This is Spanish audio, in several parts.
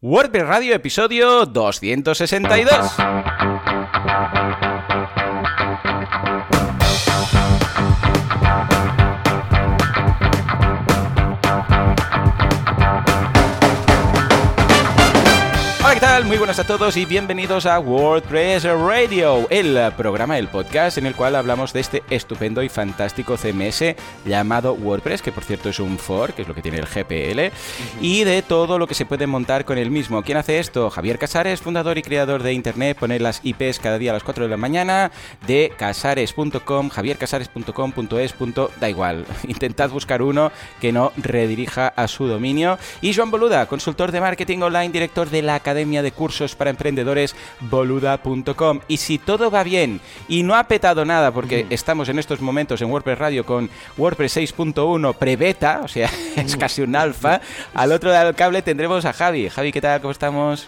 WordPress Radio, episodio 262. Buenas a todos y bienvenidos a WordPress Radio, el programa, el podcast en el cual hablamos de este estupendo y fantástico CMS llamado WordPress, que por cierto es un fork, que es lo que tiene el GPL, y de todo lo que se puede montar con el mismo. ¿Quién hace esto? Javier Casares, fundador y creador de Internet, pone las IPs cada día a las 4 de la mañana de casares.com, javiercasares.com.es. Da igual, intentad buscar uno que no redirija a su dominio. Y Joan Boluda, consultor de marketing online, director de la Academia de Cursos para Emprendedores boluda.com. Y si todo va bien y no ha petado nada, porque estamos en estos momentos en WordPress Radio con WordPress 6.1 pre-beta, o sea, es casi un alfa, al otro lado del cable tendremos a Javi. Javi, ¿qué tal? ¿Cómo estamos?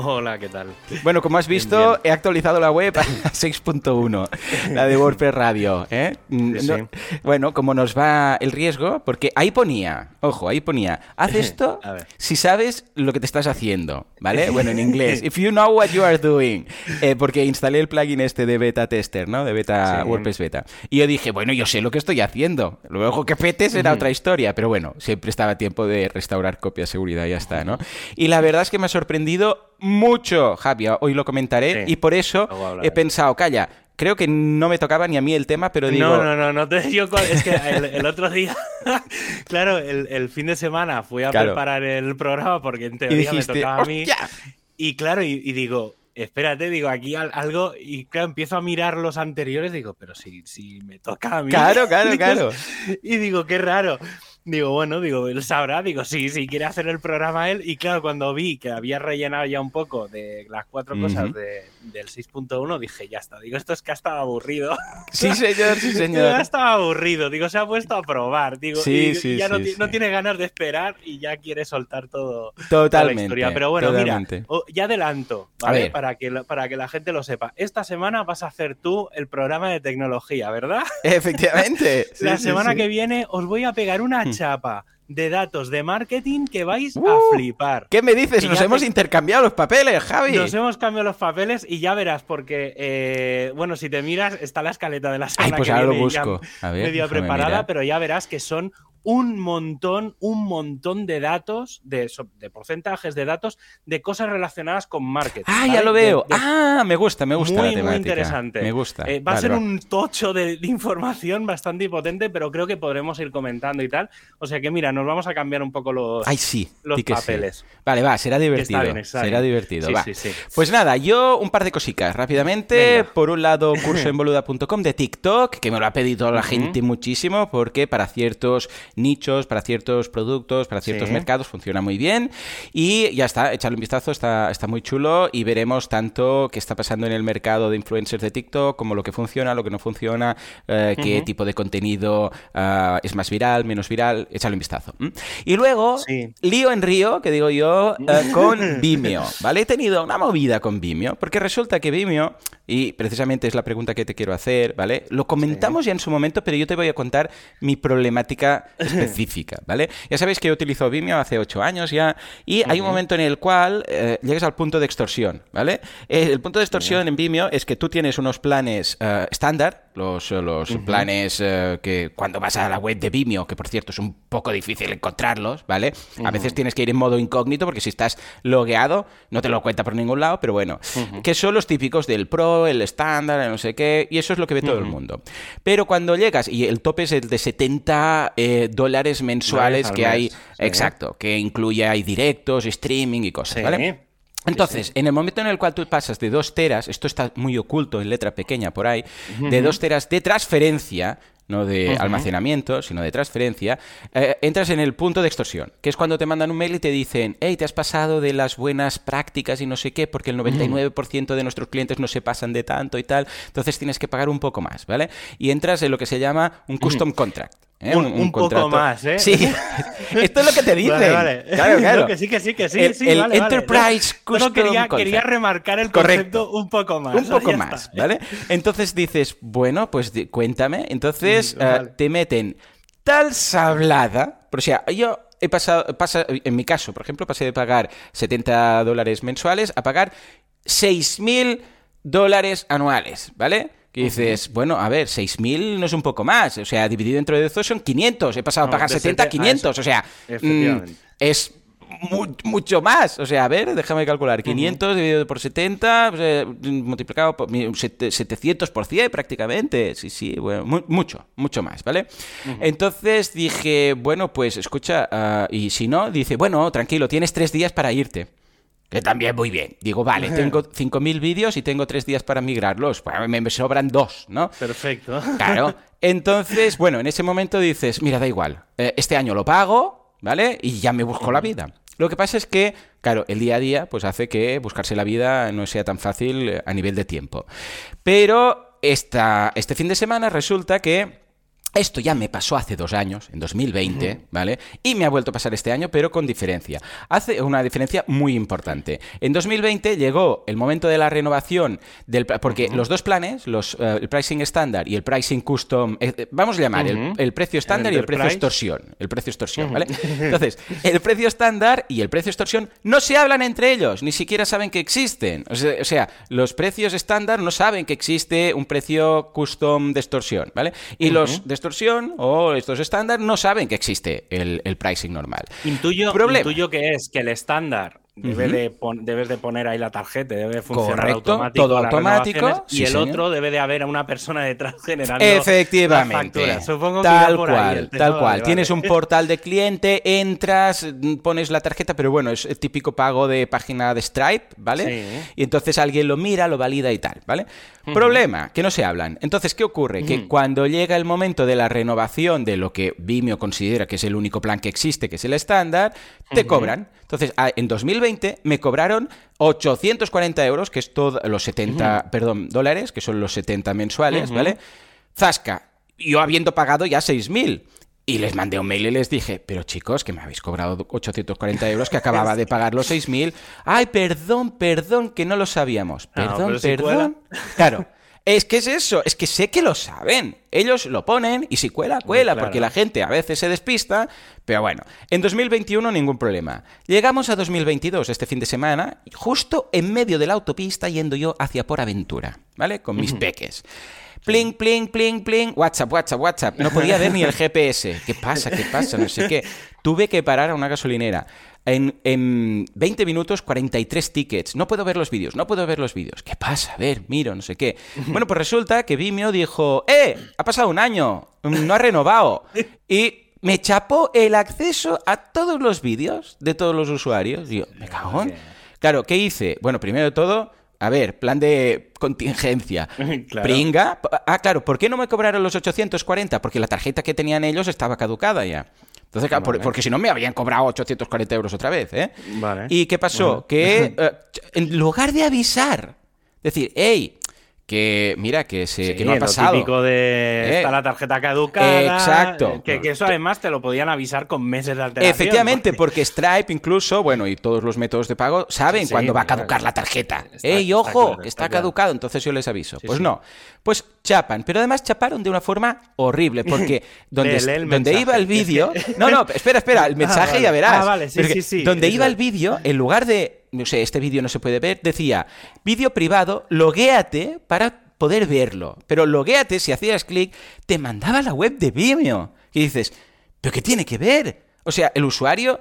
Hola, ¿qué tal? Bueno, como has visto, Bien, bien. he actualizado la web a 6.1, la de WordPress Radio. ¿eh? Mm, Sí, no- sí. bueno, como nos va el riesgo, porque ahí ponía, ojo, ahí ponía, haz esto si sabes lo que te estás haciendo, ¿vale? Bueno, en inglés, if you know what you are doing, Eh, porque instalé el plugin este de beta tester, ¿no? De beta Sí. WordPress beta. Y yo dije, bueno, yo sé lo que estoy haciendo. Luego que petes era otra historia, pero bueno, siempre estaba tiempo de restaurar copia de seguridad y ya está, ¿no? Y la verdad es que me ha sorprendido mucho, Javi, hoy lo comentaré, Sí. y por eso he pensado, calla, creo que no me tocaba ni a mí el tema, pero digo... No, no, no, no te yo Es que el, el otro día, claro, el, el fin de semana fui a Claro. preparar el programa porque en teoría dijiste, me tocaba a mí. ¡hostia! Y claro, y, y digo, espérate, digo, aquí al- algo. Y claro, empiezo a mirar los anteriores, digo, pero si, si me toca a mí. Claro, claro, claro. Y digo, qué raro. Digo, bueno, digo, él sabrá, digo, sí, sí, quiere hacer el programa él. Y claro, cuando vi que había rellenado ya un poco de las cuatro cosas de- del 6.1, dije, ya está. Digo, esto es que ha estado aburrido. Sí, señor, sí, señor. ya estaba aburrido. Digo, se ha puesto a probar. Digo, Sí, y, sí, ya no, tiene ganas de esperar y ya quiere soltar todo. toda la Totalmente. historia. Pero bueno, totalmente. mira, ya adelanto, ¿vale? Para que, la- para que la gente lo sepa. Esta semana vas a hacer tú el programa de tecnología, ¿verdad? Efectivamente. La semana que viene os voy a pegar una. Chapa de datos de marketing que vais Uh, a flipar. ¿Qué me dices? Nos hemos te- intercambiado los papeles, Javi. Nos hemos cambiado los papeles y ya verás, porque, eh, bueno, si te miras, está la escaleta de la Ay, semana pues que ahora lo viene busco. A ver, medio preparada, mirar. pero ya verás que son un montón, un montón de datos, de, porcentajes de datos, de cosas relacionadas con marketing. Ah, ¿vale? ya lo veo. de- Ah, me gusta, me gusta muy, la muy interesante. Me gusta. Eh, va a ser va. un tocho de, información bastante potente, pero creo que podremos ir comentando y tal. O sea que mira, nos vamos a cambiar un poco los, Ay, sí. los sí. papeles. Vale, va, será divertido. bien, será divertido. Sí, va. Pues nada, yo un par de cositas rápidamente. Venga. Por un lado, cursoenboluda.com de TikTok, que me lo ha pedido la gente muchísimo, porque para ciertos nichos, para ciertos productos, para ciertos Sí. mercados funciona muy bien. Y ya está, echarle un vistazo, está, está muy chulo y veremos tanto qué está pasando en el mercado de influencers de TikTok, como lo que funciona, lo que no funciona, eh, qué tipo de contenido ah, es más viral, menos viral, echarle un vistazo. Y luego, Sí. lío en río, que digo yo, eh, con Vimeo, ¿vale? He tenido una movida con Vimeo, porque resulta que Vimeo, y precisamente es la pregunta que te quiero hacer, ¿vale? Lo comentamos ya en su momento, pero yo te voy a contar mi problemática específica, ¿vale? Ya sabéis que yo utilizo Vimeo hace ocho años ya, y hay un momento en el cual eh, llegas al punto de extorsión, ¿vale? Eh, el punto de extorsión en Vimeo es que tú tienes unos planes eh, estándar, los, los planes eh, que cuando vas a la web de Vimeo, que por cierto es un poco difícil encontrarlos, ¿vale? A veces tienes que ir en modo incógnito porque si estás logueado no te lo cuenta por ningún lado, pero bueno, que son los típicos del Pro, el estándar, el no sé qué, y eso es lo que ve todo el mundo. Pero cuando llegas, y el tope es el de 70 eh, dólares mensuales al que hay, sí. exacto, que incluye hay directos, streaming y cosas, Sí. ¿vale? Entonces, en el momento en el cual tú pasas de 2 teras, esto está muy oculto en letra pequeña por ahí, de 2 teras de transferencia, no de almacenamiento, sino de transferencia, eh, entras en el punto de extorsión, que es cuando te mandan un mail y te dicen, hey, te has pasado de las buenas prácticas y no sé qué, porque el 99% de nuestros clientes no se pasan de tanto y tal, entonces tienes que pagar un poco más, ¿vale? Y entras en lo que se llama un custom contract. ¿Eh? Un- un poco más, ¿eh? Sí, esto es lo que te dicen. Vale, vale. Claro, claro. No, que sí, que sí, que sí. El- sí, el vale, vale. Enterprise Custom quería, quería remarcar el Correcto. concepto un poco más. Un poco más, está. ¿vale? Entonces dices, bueno, pues cuéntame. Entonces eh, te meten tal sablada. O sea, yo he pasado, pasa, en mi caso, por ejemplo, pasé de pagar 70 dólares mensuales a pagar 6.000 dólares anuales, ¿vale? Que dices, bueno, a ver, 6.000 no es un poco más. O sea, dividido entre dos son 500. He pasado a pagar 70 a 500. O sea, mm, es mucho más. O sea, a ver, déjame calcular. 500 dividido por 70, pues, multiplicado por 700 por 100 prácticamente. Sí, sí, bueno, mucho, mucho más, ¿vale? Entonces dije, bueno, pues escucha, ah, y si no, dice, bueno, tranquilo, tienes tres días para irte. Que también muy bien. Digo, vale, tengo 5.000 vídeos y tengo tres días para migrarlos. Pues me, sobran dos, ¿no? Perfecto. Claro. Entonces, bueno, en ese momento dices, mira, da igual. Eh, este año lo pago, ¿vale? Y ya me busco la vida. Lo que pasa es que, claro, el día a día pues hace que buscarse la vida no sea tan fácil eh, a nivel de tiempo. Pero esta, este fin de semana resulta que esto ya me pasó hace dos años, en 2020, ¿vale? Y me ha vuelto a pasar este año, pero con diferencia. Hace una diferencia muy importante. En 2020 llegó el momento de la renovación del... Porque los dos planes, los, eh, el pricing estándar y el pricing custom, eh, eh, vamos a llamar el, precio estándar y el precio extorsión. El precio extorsión, ¿vale? Entonces, el precio estándar y el precio extorsión no se hablan entre ellos, ni siquiera saben que existen. O sea, o sea los precios estándar no saben que existe un precio custom de extorsión, ¿vale? Y los de extorsión o estos estándar no saben que existe el, pricing normal. Intuyo, intuyo que es que el estándar Debe de debes de poner ahí la tarjeta, debe de funcionar automático. Todo automático. y el otro debe de haber a una persona detrás generando Efectivamente. Supongo tal cual, tal cual. Tienes un portal de cliente, entras, pones la tarjeta, pero bueno, es el típico pago de página de Stripe, ¿vale? Y entonces alguien lo mira, lo valida y tal, ¿vale? Problema, que no se hablan. Entonces, ¿qué ocurre? Que cuando llega el momento de la renovación de lo que Vimeo considera que es el único plan que existe, que es el estándar, te cobran. Entonces, en 2020 me cobraron 840 euros, que es todo los 70, perdón, dólares, que son los 70 mensuales, ¿vale? Zasca, yo habiendo pagado ya 6.000. Y les mandé un mail y les dije, pero chicos, que me habéis cobrado 840 euros, que acababa de pagar los 6.000. Ay, perdón, perdón, que no lo sabíamos. Ah, perdón, perdón. claro. Es que es eso, es que sé que lo saben. Ellos lo ponen y si cuela, cuela, porque la gente a veces se despista. Pero bueno, en 2021 ningún problema. Llegamos a 2022 este fin de semana, justo en medio de la autopista yendo yo hacia Por Aventura, ¿vale? Con mis peques. Pling, pling, pling, pling. WhatsApp, WhatsApp, WhatsApp. No podía ver ni el GPS. ¿Qué pasa? ¿Qué pasa? No sé qué. Tuve que parar a una gasolinera. En, en, 20 minutos, 43 tickets. No puedo ver los vídeos, no puedo ver los vídeos. ¿Qué pasa? A ver, miro, no sé qué. Bueno, pues resulta que Vimeo dijo, ¡eh! Ha pasado un año, no ha renovado. Y me chapó el acceso a todos los vídeos de todos los usuarios. Digo, me cagón. Claro, ¿qué hice? Bueno, primero de todo, a ver, plan de contingencia. Pringa. Ah, claro, ¿por qué no me cobraron los 840? Porque la tarjeta que tenían ellos estaba caducada ya. Entonces, porque si no me habrían cobrado 840 euros otra vez, ¿eh? Vale. ¿Y qué pasó? Que eh, en lugar de avisar, decir, hey, que mira que se que no ha pasado. Lo típico de está eh, la tarjeta caducada. Exacto. Que, eso además te lo podían avisar con meses de alteración. Efectivamente, porque... Stripe incluso, bueno, y todos los métodos de pago saben cuándo va a caducar la tarjeta. ¡Ey, ojo! Está, está caducado, entonces yo les aviso. pues no. Pues chapan, pero además chaparon de una forma horrible, porque donde, donde iba el vídeo. No, no, espera, espera, el ah, mensaje ya verás. Ah, vale, sí, sí, sí. Donde iba el vídeo, en lugar de no sé, este vídeo no se puede ver, decía, vídeo privado, loguéate para poder verlo. Pero loguéate, si hacías clic, te mandaba la web de Vimeo. Y dices, ¿pero qué tiene que ver? O sea, el usuario,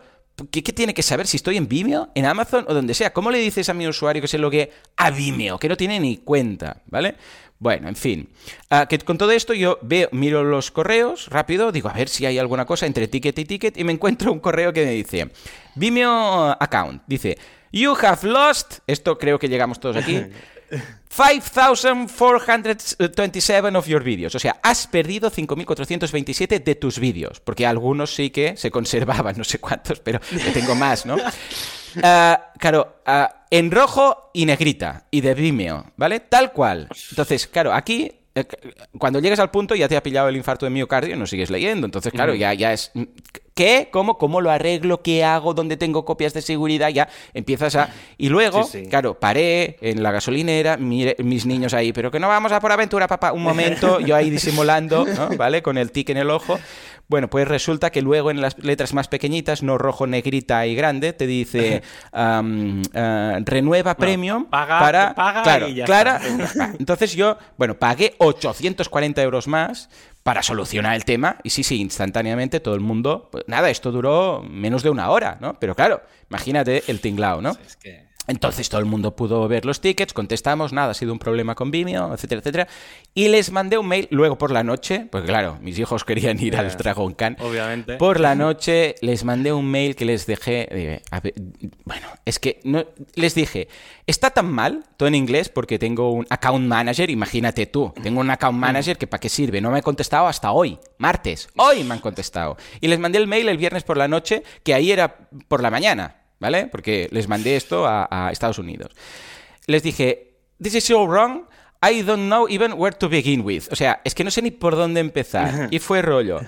¿qué, tiene que saber si estoy en Vimeo, en Amazon o donde sea? ¿Cómo le dices a mi usuario que se logue a Vimeo, que no tiene ni cuenta, ¿vale? Bueno, en fin. Ah, que con todo esto yo veo, miro los correos rápido, digo a ver si hay alguna cosa entre ticket y ticket y me encuentro un correo que me dice Vimeo account. Dice, You have lost, esto creo que llegamos todos aquí, 5,427 of your videos. O sea, has perdido 5.427 de tus vídeos. Porque algunos sí que se conservaban, no sé cuántos, pero tengo más, ¿no? Ah, claro, ah, en rojo y negrita, y de Vimeo, ¿vale? Tal cual. Entonces, claro, aquí eh, cuando llegas al punto ya te ha pillado el infarto de miocardio y no sigues leyendo. Entonces, claro, ya, ya es ¿Qué? ¿Cómo? ¿Cómo lo arreglo? ¿Qué hago? ¿Dónde tengo copias de seguridad? Ya empiezas a... Y luego, Sí, sí. claro, paré en la gasolinera, mire- mis niños ahí, pero que no vamos a por aventura, papá. Un momento, yo ahí disimulando, ¿no? ¿Vale? Con el tic en el ojo. Bueno, pues resulta que luego en las letras más pequeñitas, no rojo, negrita y grande, te dice ah, renueva premium paga- para... paga claro, y ya clara- está. Entonces yo, bueno, pagué 840 euros más para solucionar el tema y sí, sí, instantáneamente todo el mundo, pues nada, esto duró menos de una hora, ¿no? Pero claro, imagínate el tinglao, ¿no? Es que... Entonces todo el mundo pudo ver los tickets, contestamos, nada, ha sido un problema con Vimeo, etcétera, etcétera. Y les mandé un mail luego por la noche, pues claro, mis hijos querían ir al. Dragon Khan. Obviamente. Por la noche les mandé un mail que les dejé. eh, ver, bueno, es que no, les dije, está tan mal, todo en inglés, porque tengo un account manager, imagínate tú, tengo un account manager que para qué sirve, no me ha contestado hasta hoy, martes, hoy me han contestado. Y les mandé el mail el viernes por la noche, que ahí era por la mañana, ¿vale? Porque les mandé esto a, a Estados Unidos. Les dije, this is so wrong. I don't know even where to begin with. O sea, es que no sé ni por dónde empezar. Y fue rollo.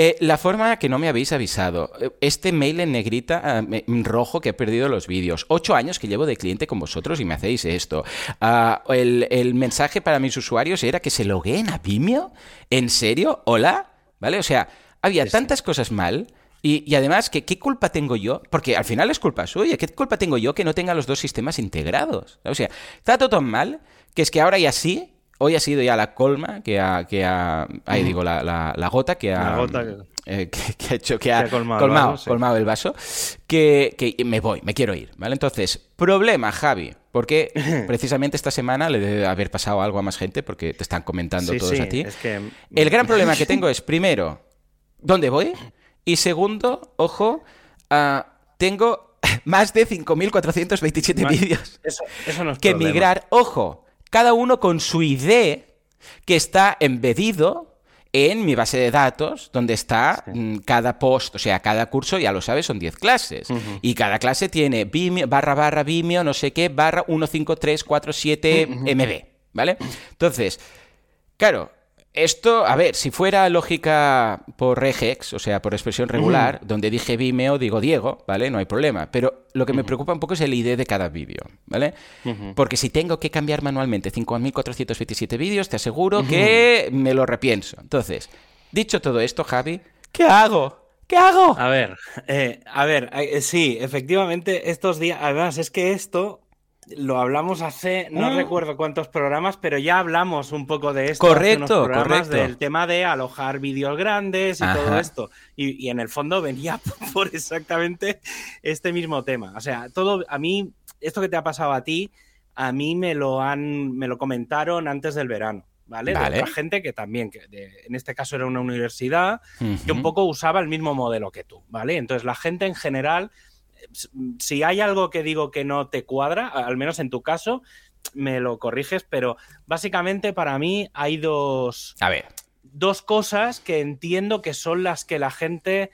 Eh, la forma que no me habéis avisado. Eh, Este mail en negrita, en rojo, que he perdido los vídeos. Ocho años que llevo de cliente con vosotros y me hacéis esto. Ah, el, el mensaje para mis usuarios era que se logueen a Vimeo. ¿En serio? ¿Hola? ¿Vale? O sea, había tantas cosas mal. Y, y además, que, ¿qué culpa tengo yo? Porque al final es culpa suya. ¿Qué culpa tengo yo que no tenga los dos sistemas integrados? O sea, está todo tan mal que es que ahora ya sí, hoy ha sido ya la colma que ha, que ha ahí digo, la, la- la gota que ha, La gota que- eh, que, que ha hecho, que ha, ha colmado colmado, el vaso, sí. colmado el vaso, que, que me voy, me quiero ir, ¿vale? Entonces, problema, Javi, porque precisamente esta semana le debe haber pasado algo a más gente porque te están comentando Sí, todos sí, a ti. es. El gran problema que tengo es, primero, ¿dónde voy? Y segundo, ojo, ah, tengo más de 5.427 Más- vídeos Eso, eso no es que problema. migrar, ojo, cada uno con su ID que está embedido en mi base de datos, donde está mm, cada post, o sea, cada curso, ya lo sabes, son 10 clases. Y cada clase tiene Vimeo, barra barra Vimeo, no sé qué, barra 15347 MB, ¿vale? Entonces, Claro, esto, a ver, si fuera lógica por regex, o sea, por expresión regular, donde dije Vimeo, digo Diego, ¿vale? No hay problema. Pero lo que me preocupa un poco es el ID de cada vídeo, ¿vale? Porque si tengo que cambiar manualmente 5.427 vídeos, te aseguro que me lo repienso. Entonces, dicho todo esto, Javi, ¿qué hago? ¿Qué hago? A ver, eh, a ver, eh, sí, efectivamente, estos días, además es que esto lo hablamos hace, no Mm. recuerdo cuántos programas, pero ya hablamos un poco de esto. Correcto, correcto. Del tema de alojar vídeos grandes y todo esto. Y, y en el fondo venía por exactamente este mismo tema. O sea, todo, a mí, esto que te ha pasado a ti, a mí me lo han, me lo comentaron antes del verano. ¿Vale? Vale. De otra gente que también, que de- en este caso era una universidad, que un poco usaba el mismo modelo que tú, ¿vale? Entonces la gente en general, si hay algo que digo que no te cuadra, al menos en tu caso, me lo corriges, pero básicamente para mí hay dos, A ver, dos cosas que entiendo que son las que la gente,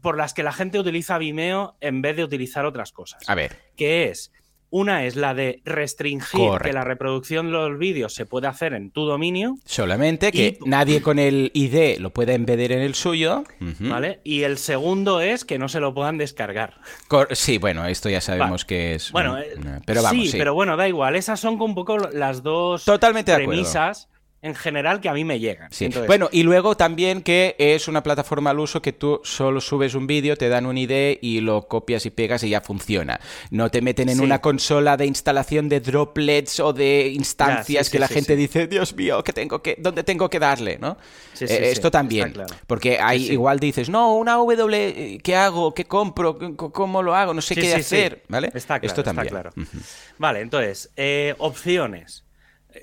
por las que la gente utiliza Vimeo en vez de utilizar otras cosas. a ver. Que es, una es la de restringir que la reproducción de los vídeos se puede hacer en tu dominio, Solamente que Y- nadie con el ID lo pueda embeder en el suyo. ¿vale? Y el segundo es que no se lo puedan descargar. Cor- sí, bueno, esto ya sabemos que es. Bueno, eh, una- pero vamos, sí, sí. pero bueno, da igual. Esas son un poco las dos Totalmente premisas en general que a mí me llegan. Sí. Entonces, Bueno, y luego también que es una plataforma al uso que tú solo subes un vídeo, te dan un ID y lo copias y pegas y ya funciona. No te meten en Sí. una consola de instalación de droplets o de instancias Ya, sí, que la gente dice, Dios mío, ¿qué tengo que, ¿dónde tengo que darle? ¿no? Sí, Eh, sí, sí, esto también. está claro. Porque sí. igual dices, no, una W, ¿qué hago? ¿Qué compro? ¿Qué- ¿Cómo lo hago? No sé qué hacer. ¿Vale? Está claro, esto está también. claro. Ujú. Vale, entonces, eh, opciones.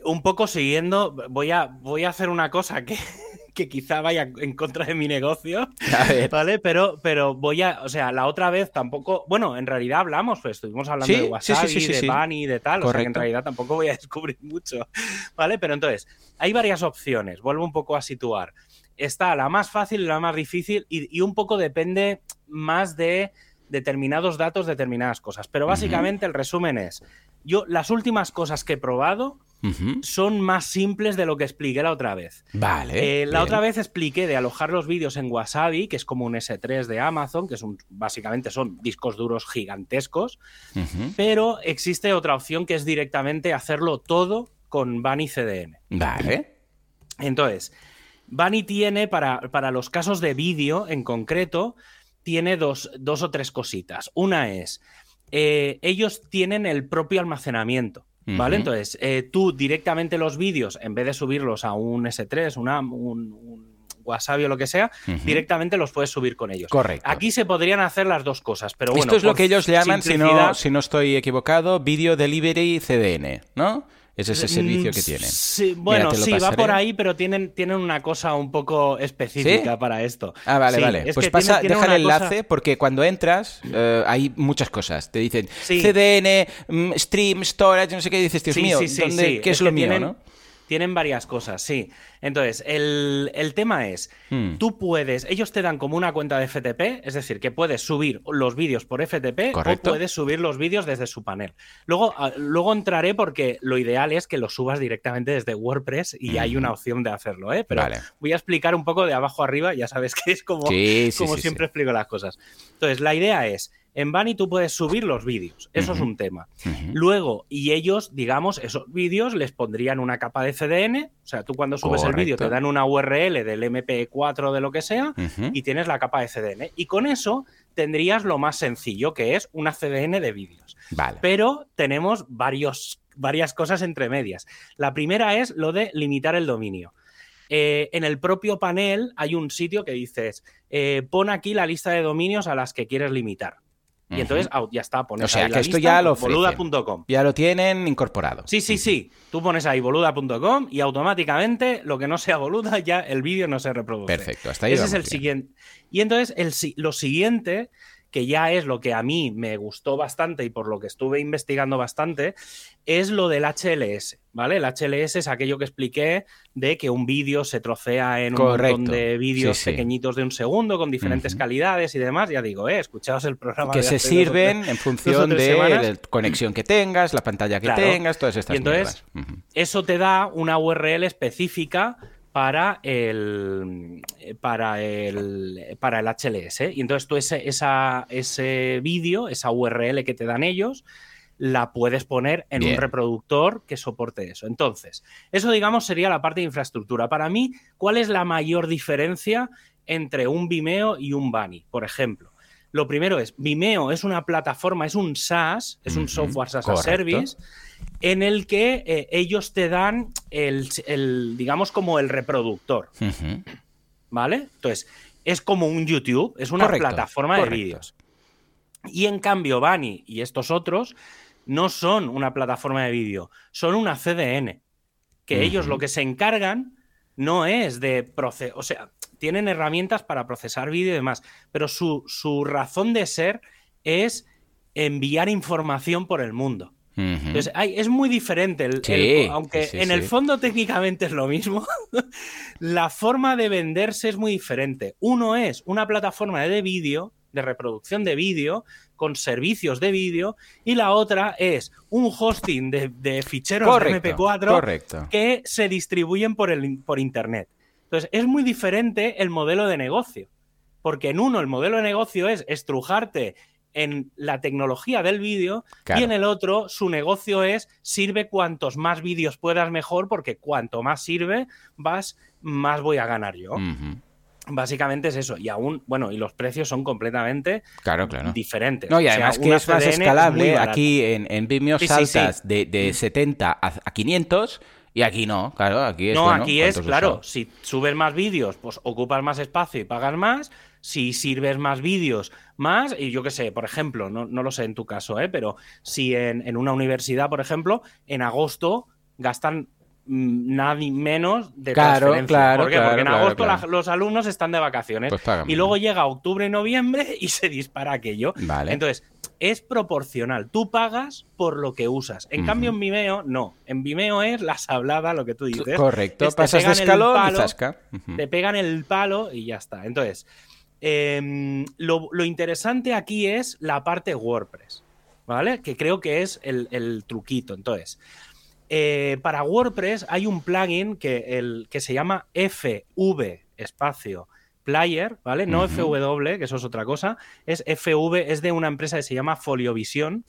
Un poco siguiendo, voy a, voy a hacer una cosa que, que quizá vaya en contra de mi negocio. ¿vale? Pero, pero voy a, o sea, la otra vez tampoco, bueno, en realidad hablamos, pues estuvimos hablando Sí, de WhatsApp, sí, sí, de. Bunny, de tal, o sea que en Correcto. realidad tampoco voy a descubrir mucho, ¿vale? Pero entonces, hay varias opciones, vuelvo un poco a situar. Está la más fácil y la más difícil y, y un poco depende más de determinados datos, determinadas cosas. Pero básicamente el resumen es, yo las últimas cosas que he probado son más simples de lo que expliqué la otra vez. Vale. Eh, la otra vez expliqué de alojar los vídeos en Wasabi, que es como un S3 de Amazon, que son, básicamente son discos duros gigantescos, pero existe otra opción que es directamente hacerlo todo con Bunny CDN. Vale. Entonces, Bunny tiene para, para los casos de vídeo en concreto, tiene dos, dos, o tres cositas. Una es, eh, ellos tienen el propio almacenamiento. ¿Vale? Entonces, eh, tú directamente los vídeos, en vez de subirlos a un S3, una, un, un Wasabi o lo que sea, directamente los puedes subir con ellos. Correcto. Aquí se podrían hacer las dos cosas, pero bueno. Esto es lo que ellos llaman, si no, si no estoy equivocado, Video Delivery CDN, ¿no? Es ese Mm, servicio que tienen. Sí, bueno, sí, va por ahí, pero tienen, tienen una cosa un poco específica ¿Sí? para esto. Ah, vale, Sí, vale. es Pues pasa, tiene- tiene deja el enlace cosa- porque cuando entras eh, hay muchas cosas. Te dicen. CDN, mm, Stream, Storage, no sé qué. Y dices, Dios mío, ¿dónde-. ¿qué es, Es lo mío, tienen- no? Tienen varias cosas, sí. Entonces, el, el tema es, Hmm. tú puedes, ellos te dan como una cuenta de FTP, es decir, que puedes subir los vídeos por FTP Correcto. o puedes subir los vídeos desde su panel. Luego, a- luego entraré porque lo ideal es que los subas directamente desde WordPress y hay una opción de hacerlo, ¿eh? Pero Vale. voy a explicar un poco de abajo arriba, ya sabes que es como, Sí, sí, como sí, siempre explico las cosas. Entonces, la idea es, en Bunny tú puedes subir los vídeos, eso es un tema. Luego, y ellos, digamos, esos vídeos les pondrían una capa de CDN. O sea, tú cuando subes el vídeo te dan una URL del MP4 de lo que sea y tienes la capa de CDN. Y con eso tendrías lo más sencillo, que es una CDN de vídeos. Vale. Pero tenemos varios, varias cosas entre medias. La primera es lo de limitar el dominio. Eh, en el propio panel hay un sitio que dices, eh, pon aquí la lista de dominios a las que quieres limitar. Y entonces ya está, pones O sea, ahí que la esto lista, ya lo boluda.com. Ya lo tienen incorporado. Sí, sí, sí. Tú pones ahí boluda.com y automáticamente lo que no sea boluda ya el vídeo no se reproduce. Perfecto, hasta ahí Ese es el siguiente. Y entonces el, lo siguiente, que ya es lo que a mí me gustó bastante y por lo que estuve investigando bastante, es lo del HLS, ¿vale? El HLS es aquello que expliqué de que un vídeo se trocea en un montón de vídeos Sí, sí. pequeñitos de un segundo con diferentes calidades y demás. Ya digo, eh, escuchaos el programa. Que de se dos sirven en función de la conexión que tengas, la pantalla que Claro. tengas, todas estas Y entonces, eso te da una URL específica para el para el para el HLS y entonces tú ese, esa, ese vídeo esa URL que te dan ellos la puedes poner en Bien. un reproductor que soporte eso. Entonces eso digamos sería la parte de infraestructura. Para mí cuál es la mayor diferencia entre un Vimeo y un Bunny por ejemplo lo primero es Vimeo es una plataforma es un SaaS es un software as a service en el que eh, ellos te dan el, el, digamos, como el reproductor. ¿vale? Entonces, es como un YouTube, es una Correcto, plataforma correcto. de vídeos. Y en cambio, Bunny y estos otros no son una plataforma de vídeo, son una CDN. Que ellos lo que se encargan no es de procesar, o sea, tienen herramientas para procesar vídeo y demás, pero su, su razón de ser es enviar información por el mundo. Ujú. Entonces, hay- es muy diferente. el- Sí, el- aunque sí, sí, en el fondo técnicamente es lo mismo, la forma de venderse es muy diferente. Uno es una plataforma de vídeo, de reproducción de vídeo, con servicios de vídeo, y la otra es un hosting de, de ficheros Correcto, de MP4 correcto. que se distribuyen por, el, por Internet. Entonces, es muy diferente el modelo de negocio. Porque en uno el modelo de negocio es estrujarte en la tecnología del vídeo Claro. y en el otro su negocio es sirve cuantos más vídeos puedas mejor porque cuanto más sirve vas más voy a ganar yo. Básicamente es eso y aún bueno y los precios son completamente Claro, claro. diferentes. No, y O sea, además que es más escalable. Aquí en, en Vimeo Sí, sí, sí. saltas De, de 70 a, a 500 y aquí no, claro, aquí es No, bueno, aquí es, ¿cuántos claro, usados? si subes más vídeos, pues ocupas más espacio y pagas más. Si sirves más vídeos, más. Y yo qué sé, por ejemplo, no, no lo sé en tu caso, ¿eh? pero si en, en una universidad, por ejemplo, en agosto gastan mm, nada ni menos de Claro, transferencia. claro, ¿Por qué? claro, Porque en agosto la- los alumnos están de vacaciones. Pues y luego llega octubre y noviembre y se dispara aquello. Vale. Entonces, es proporcional. Tú pagas por lo que usas. En cambio, en Vimeo, no. En Vimeo es la sablada, lo que tú dices. Correcto, te pasas de escalón y palo. Ujú. Te pegan el palo y ya está. Entonces, em, lo, lo interesante aquí es la parte WordPress, ¿vale? Que creo que es el, el truquito. Entonces, Eh, para WordPress hay un plugin que, el, que se llama FV espacio Player, ¿vale? No FW, que eso es otra cosa. Es FV, es de una empresa que se llama Foliovision.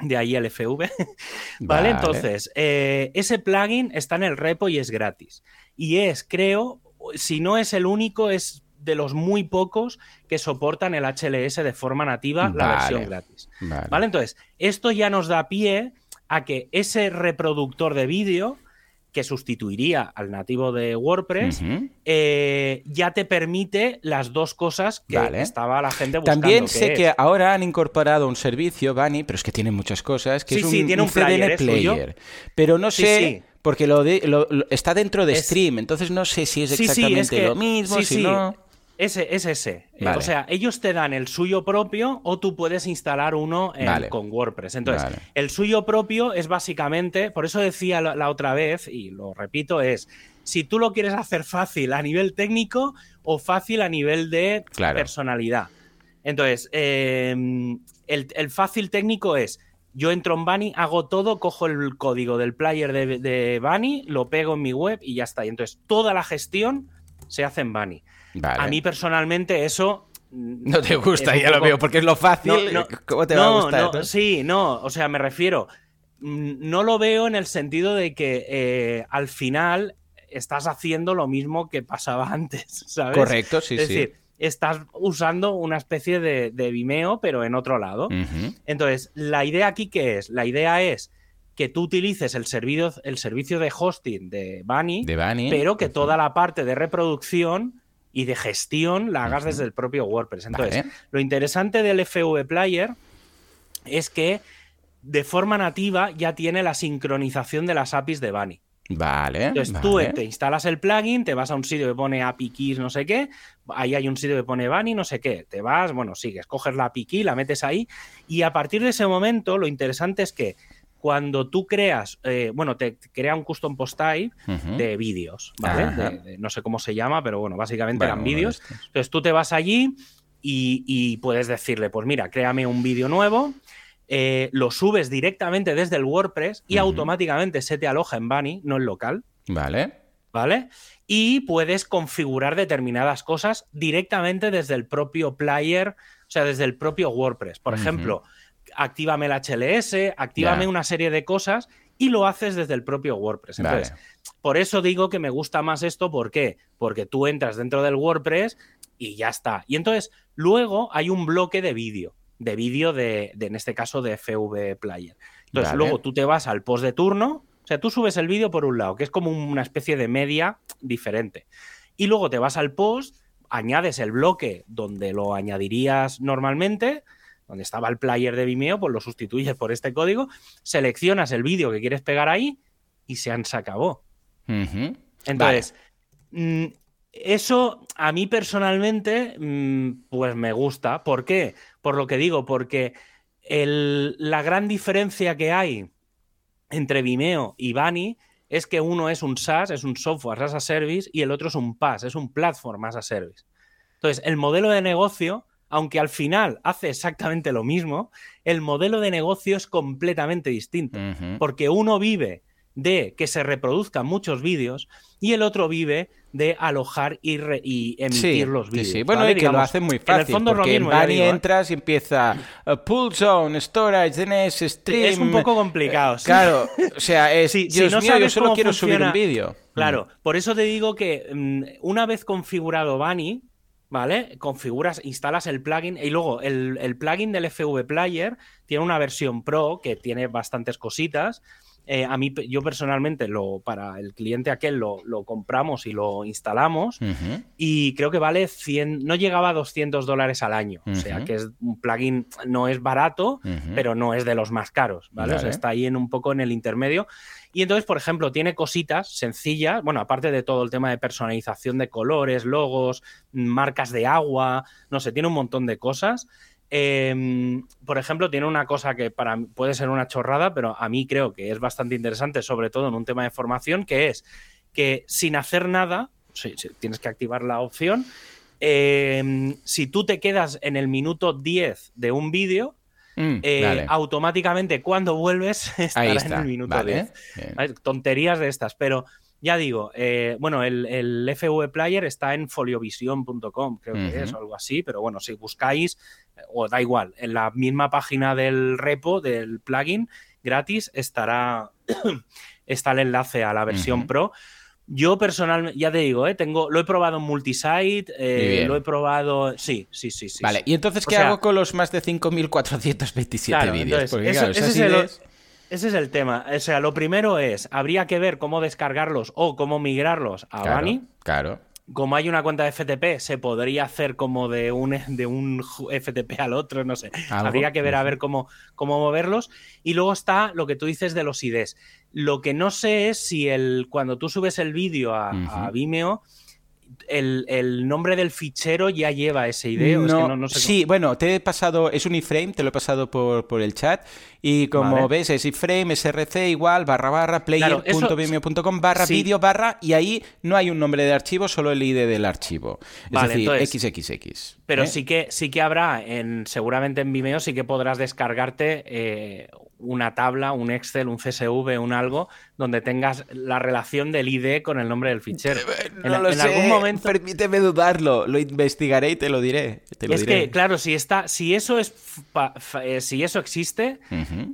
De ahí el FV. ¿Vale? Entonces, eh, ese plugin está en el repo y es gratis. Y es, creo, si no es el único, es de los muy pocos que soportan el HLS de forma nativa, la versión gratis. Vale. Entonces, esto ya nos da pie a que ese reproductor de vídeo que sustituiría al nativo de WordPress, eh, ya te permite las dos cosas que estaba la gente buscando. También sé que ahora han incorporado un servicio, Bani, pero es que tiene muchas cosas, que es un, tiene un, CDN player. Pero no sé, porque lo, está dentro de Stream, entonces no sé si es exactamente lo mismo, si no... Ese es ese. Eh, o sea, ellos te dan el suyo propio o tú puedes instalar uno con WordPress. Entonces, el suyo propio es básicamente, por eso decía la, otra vez, y lo repito, es si tú lo quieres hacer fácil a nivel técnico o fácil a nivel de personalidad. Entonces, em, el, fácil técnico es, yo entro en Bunny, hago todo, cojo el código del player de, de Bunny, lo pego en mi web y ya está. Y entonces toda la gestión se hace en Bunny. A mí personalmente eso mm, no te gusta, ya lo veo, porque es lo fácil. ¿Cómo te va a gustar? sí, no, o sea, me refiero. Mm, no lo veo en el sentido de que eh, al final estás haciendo lo mismo que pasaba antes, ¿sabes? Correcto, sí, sí. Es decir, estás usando una especie de, Vimeo, pero en otro lado. Entonces, la idea aquí, ¿qué es? La idea es que tú utilices el servicio, el servicio de hosting de Bunny, pero que toda la parte de reproducción y de gestión la hagas desde el propio WordPress. Entonces, lo interesante del FV Player es que de forma nativa ya tiene la sincronización de las APIs de Bunny. Vale. Entonces tú te instalas el plugin, te vas a un sitio que pone API Keys, no sé qué, ahí hay un sitio que pone Bunny, no sé qué, te vas, bueno, sigues, coges la API Key, la metes ahí y a partir de ese momento lo interesante es que cuando tú creas, eh, bueno, te crea un custom post type de vídeos, ¿vale? no sé cómo se llama, pero bueno, básicamente eran vídeos. Entonces tú te vas allí y, puedes decirle, pues mira, créame un vídeo nuevo, eh, lo subes directamente desde el WordPress y automáticamente se te aloja en Bunny, no en local. Vale. ¿Vale? Y puedes configurar determinadas cosas directamente desde el propio player, o sea, desde el propio WordPress. Por ejemplo, actívame el HLS, actívame una serie de cosas y lo haces desde el propio WordPress. Entonces, por eso digo que me gusta más esto, ¿por qué? Porque tú entras dentro del WordPress y ya está. Y entonces, luego hay un bloque de vídeo, de vídeo de, en este caso, de FV Player. Entonces, luego tú te vas al post de turno, o sea, tú subes el vídeo por un lado, que es como una especie de media diferente. Y luego te vas al post, añades el bloque donde lo añadirías normalmente, donde estaba el player de Vimeo, pues lo sustituyes por este código, seleccionas el vídeo que quieres pegar ahí y se han acabó. Entonces, mm, eso a mí personalmente, mm, pues me gusta. ¿Por qué? Por lo que digo, porque la gran diferencia que hay entre Vimeo y Bani es que uno es un SaaS, es un software as a service, y el otro es un PaaS, es un platform as a service. Entonces, el modelo de negocio aunque al final hace exactamente lo mismo, el modelo de negocio es completamente distinto. Porque uno vive de que se reproduzcan muchos vídeos y el otro vive de alojar y, emitir los vídeos. Sí, Bueno, y que lo hace muy fácil. En el fondo porque en ¿eh? entras y empieza uh, Pull Zone, Storage, DNS, Stream... Es un poco complicado. Claro, o sea, es, Dios mío, yo solo quiero subir un vídeo. Claro, por eso te digo que mm, una vez configurado Bunny, ¿vale? Configuras, instalas el plugin y luego el, plugin del FV Player tiene una versión Pro que tiene bastantes cositas. Eh, a mí, yo personalmente, lo, para el cliente aquel lo, compramos y lo instalamos y creo que vale 100, no llegaba a 200 dólares al año. O sea, que es un plugin, no es barato, pero no es de los más caros, ¿vale? O sea, está ahí en un poco en el intermedio. Y entonces, por ejemplo, tiene cositas sencillas, bueno, aparte de todo el tema de personalización de colores, logos, marcas de agua, no sé, tiene un montón de cosas. Em, por ejemplo, tiene una cosa que para puede ser una chorrada, pero a mí creo que es bastante interesante, sobre todo en un tema de formación, que es que sin hacer nada, tienes que activar la opción, em, si tú te quedas en el minuto 10 de un vídeo, mm, eh, automáticamente cuando vuelves estará en el minuto 10. Tonterías de estas, pero ya digo, eh, bueno, el, el, FV Player está en foliovision.com, creo que es, o algo así, pero bueno, si buscáis, o da igual, en la misma página del repo, del plugin, gratis, estará está el enlace a la versión Pro. Yo personalmente, ya te digo, ¿eh? Tengo, lo he probado en multisite, eh, lo he probado. Sí, sí, sí, sí. Vale, ¿y entonces qué hago con los más de 5.427 vídeos? ese es el tema. O sea, lo primero es, habría que ver cómo descargarlos o cómo migrarlos a claro, Bani. Claro. Como hay una cuenta de FTP, se podría hacer como de un, de un FTP al otro, no sé. Habría que ver a ver cómo, cómo moverlos. Y luego está lo que tú dices de los IDs. Lo que no sé es si el, cuando tú subes el vídeo a Vimeo el, nombre del fichero ya lleva ese ID. No, sí, bueno, te he pasado, es un iframe, te lo he pasado por, el chat. Y como ves, es iframe, src igual, barra barra, player.vimeo.com, barra vídeo, barra, y ahí no hay un nombre de archivo, solo el ID del archivo. Es decir, XXX. Pero ¿eh? sí, que, sí que habrá, en, seguramente en Vimeo, sí que podrás descargarte eh, una tabla, un Excel, un CSV, un algo, donde tengas la relación del ID con el nombre del fichero. Eh, no en, lo sé. algún momento. Permíteme dudarlo, lo investigaré y te lo diré. es que, claro, si está, si eso es eh, si eso existe,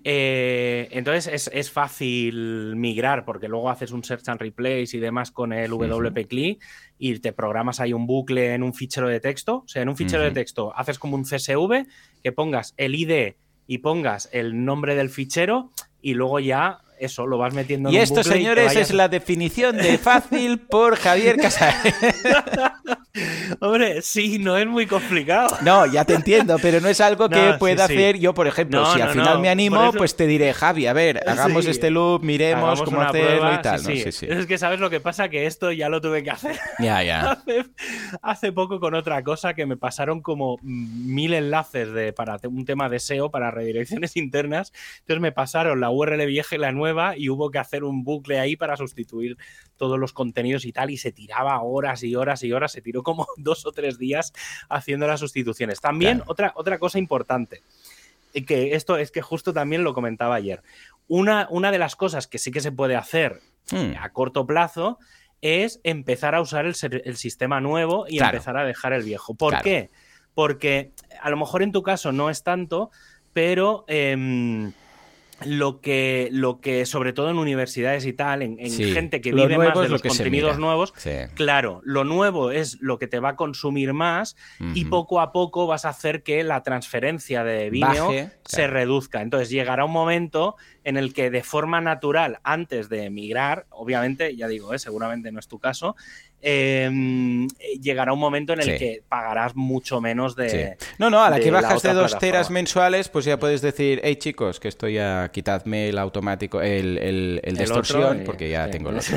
eh, entonces es, fácil migrar, porque luego haces un search and replace y demás con el WP CLI y te programas ahí un bucle en un fichero de texto. O sea, en un fichero de texto haces como un CSV que pongas el ID y pongas el nombre del fichero y luego ya eso, lo vas metiendo y en esto, señores, es la definición de fácil por Javier Casares. Hombre, sí, no es muy complicado. No, ya te entiendo, pero no es algo que pueda hacer yo, por ejemplo. si al final me animo, pues te diré, Javi, a ver, hagamos este loop, miremos cómo hacerlo y tal. Es que sabes lo que pasa, que esto ya lo tuve que hacer. Ya, ya. hace, poco con otra cosa que me pasaron como mil enlaces de, para un tema de SEO, para redirecciones internas. Entonces me pasaron la URL vieja y la nueva y hubo que hacer un bucle ahí para sustituir todos los contenidos y tal, y se tiraba horas y horas y horas, se tiró como dos o tres días haciendo las sustituciones. También otra, otra cosa importante, que esto es que justo también lo comentaba ayer, una, una de las cosas que sí que se puede hacer hmm. a corto plazo es empezar a usar el, sistema nuevo y empezar a dejar el viejo. ¿Por qué? Porque a lo mejor en tu caso no es tanto, pero... Em, lo que, lo que, sobre todo en universidades y tal, en, gente que vive más de los contenidos nuevos, claro, lo nuevo es lo que te va a consumir más y poco a poco vas a hacer que la transferencia de Vimeo se reduzca. Entonces llegará un momento en el que de forma natural, antes de emigrar, obviamente, ya digo, ¿eh? seguramente no es tu caso, Em, llegará un momento en el que pagarás mucho menos de. No, no, a la que bajas de dos teras mensuales, pues ya puedes decir, hey chicos, que estoy a quitadme el automático, el, el, de extorsión, porque ya tengo el otro.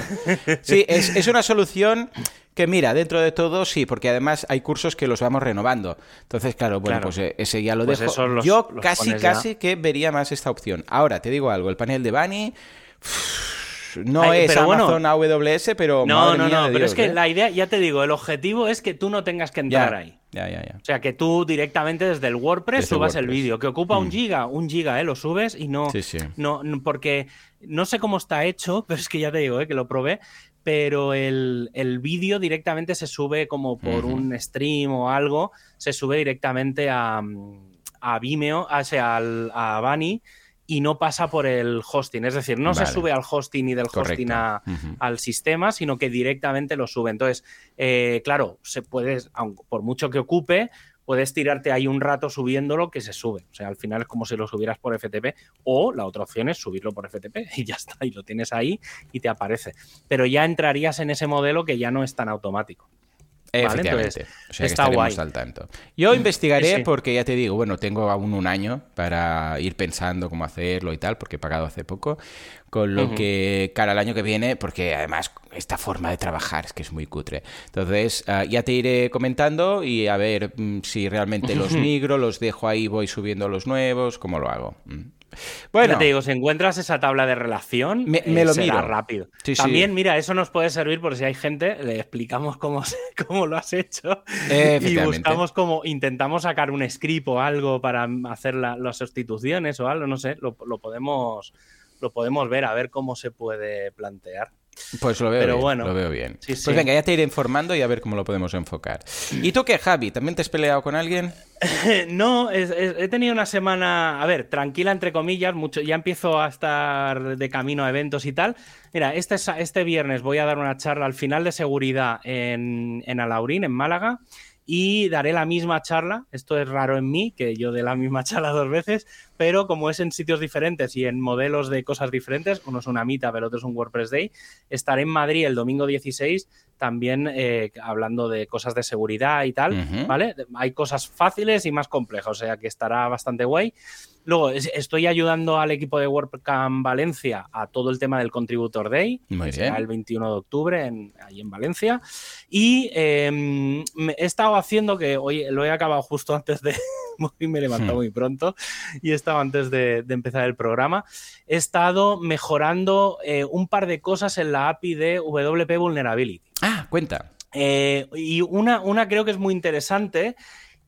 Sí, es, es una solución que mira, dentro de todo sí, porque además hay cursos que los vamos renovando. Entonces, claro, bueno, pues eh, ese ya lo pues dejo. Yo casi, casi que vería más esta opción. Ahora, te digo algo, el panel de Bani no es Amazon AWS, pero. No, no, no, pero es que ¿eh? la idea, ya te digo, el objetivo es que tú no tengas que entrar ahí. Ya, ya, ya. O sea, que tú directamente desde el WordPress subas el vídeo, que ocupa un mm. giga, un giga, ¿eh? Lo subes y no, sí, sí. no. Porque no sé cómo está hecho, pero es que ya te digo, ¿eh? Que lo probé. Pero el, vídeo directamente se sube como por un stream o algo, se sube directamente a, a Vimeo, o sea, al, a Bunny y no pasa por el hosting. Es decir, no se sube al hosting y del hosting al sistema, sino que directamente lo sube. Entonces, eh, claro, se puede, por mucho que ocupe, puedes tirarte ahí un rato subiéndolo que se sube. O sea, al final es como si lo subieras por FTP o la otra opción es subirlo por FTP y ya está, y lo tienes ahí y te aparece. Pero ya entrarías en ese modelo que ya no es tan automático. O sea, está guay. al tanto. Yo investigaré porque ya te digo, bueno, tengo aún un año para ir pensando cómo hacerlo y tal, porque he pagado hace poco. Con lo que, cara, al año que viene, porque además esta forma de trabajar es que es muy cutre. Entonces, ah, ya te iré comentando y a ver mm, si realmente los migro, los dejo ahí, voy subiendo los nuevos, cómo lo hago. Mm. Bueno, te digo, si encuentras esa tabla de relación, me, eh, lo será rápido. También, mira, eso nos puede servir por si hay gente, le explicamos cómo, cómo lo has hecho y buscamos cómo intentamos sacar un script o algo para hacer las sustituciones o algo, no sé, lo, podemos lo podemos ver a ver cómo se puede plantear. Pues lo veo bien, lo veo bien. pues venga, ya te iré informando y a ver cómo lo podemos enfocar. ¿Y tú qué, Javi? ¿También te has peleado con alguien? no, he tenido una semana, a ver, tranquila entre comillas, mucho, ya empiezo a estar de camino a eventos y tal. Mira, este, este viernes voy a dar una charla al final de seguridad en, en Alaurín, en Málaga y daré la misma charla. Esto es raro en mí, que yo dé la misma charla dos veces, pero como es en sitios diferentes y en modelos de cosas diferentes, uno es una Meetup, el otro es un WordPress Day, estaré en Madrid el domingo 16 también eh, hablando de cosas de seguridad y tal, ¿vale? Hay cosas fáciles y más complejas, o sea que estará bastante guay. Luego, estoy ayudando al equipo de WordCamp Valencia a todo el tema del Contributor Day, que será el 21 de octubre en, ahí en Valencia. Y em, he estado haciendo que hoy lo he acabado justo antes de. me he levantado hmm. muy pronto y he estado antes de, empezar el programa. He estado mejorando eh, un par de cosas en la API de WP Vulnerability. Ah, cuenta. Eh, y una, una creo que es muy interesante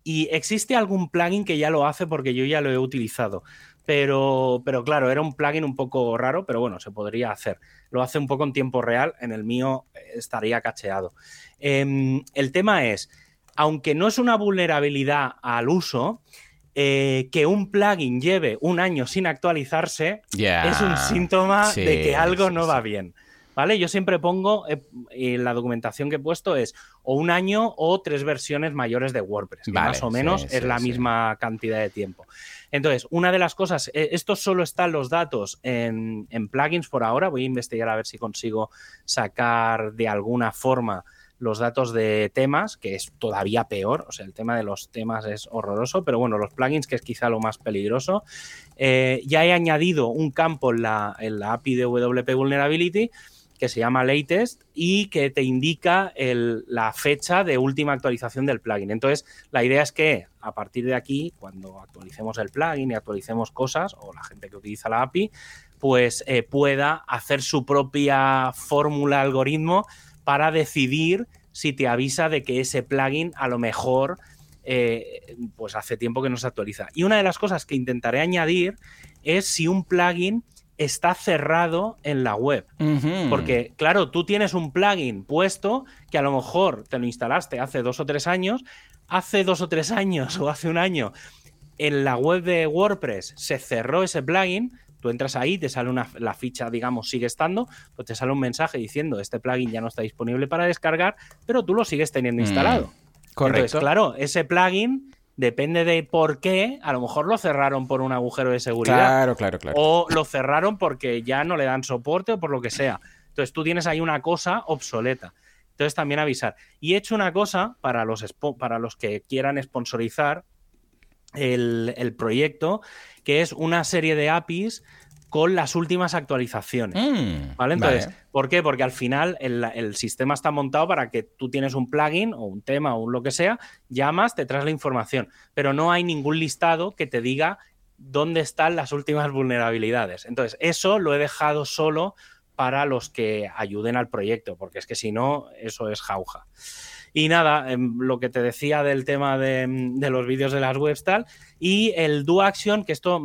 y existe algún plugin que ya lo hace porque yo ya lo he utilizado. Pero, pero claro, era un plugin un poco raro, pero bueno, se podría hacer. Lo hace un poco en tiempo real, en el mío eh, estaría cacheado. Em, el tema es, aunque no es una vulnerabilidad al uso, eh, que un plugin lleve un año sin actualizarse es un síntoma de que algo no va bien. ¿Vale? Yo siempre pongo, en eh, la documentación que he puesto es o un año o tres versiones mayores de WordPress, más o menos es la misma cantidad de tiempo. Entonces, una de las cosas, eh, esto solo están los datos en, plugins por ahora, voy a investigar a ver si consigo sacar de alguna forma los datos de temas, que es todavía peor, o sea, el tema de los temas es horroroso, pero bueno, los plugins, que es quizá lo más peligroso. Eh, ya he añadido un campo en la, en la API de WP Vulnerability que se llama Latest y que te indica la fecha de última actualización del plugin. Entonces, la idea es que a partir de aquí, cuando actualicemos el plugin y actualicemos cosas, o la gente que utiliza la API, pues eh, pueda hacer su propia fórmula algoritmo para decidir si te avisa de que ese plugin a lo mejor eh, pues hace tiempo que no se actualiza. Y una de las cosas que intentaré añadir es si un plugin está cerrado en la web. Porque, claro, tú tienes un plugin puesto que a lo mejor te lo instalaste hace dos o tres años, hace dos o tres años o hace un año en la web de WordPress se cerró ese plugin, tú entras ahí, te sale una, la ficha, digamos, sigue estando, pues te sale un mensaje diciendo este plugin ya no está disponible para descargar, pero tú lo sigues teniendo mm. instalado. Correcto. claro, ese plugin depende de por qué, a lo mejor lo cerraron por un agujero de seguridad. Claro, claro, claro. O lo cerraron porque ya no le dan soporte o por lo que sea. Entonces tú tienes ahí una cosa obsoleta. Entonces también avisar. Y he hecho una cosa para los, para los que quieran sponsorizar el, proyecto, que es una serie de APIs con las últimas actualizaciones. Mm, ¿Vale? Entonces, ¿por qué? Porque al final el, sistema está montado para que tú tienes un plugin o un tema o un lo que sea, llamas, te traes la información, pero no hay ningún listado que te diga dónde están las últimas vulnerabilidades. Entonces, eso lo he dejado solo para los que ayuden al proyecto, porque es que si no, eso es jauja. Y nada, em, lo que te decía del tema de, los vídeos de las webs tal, y el do action, que esto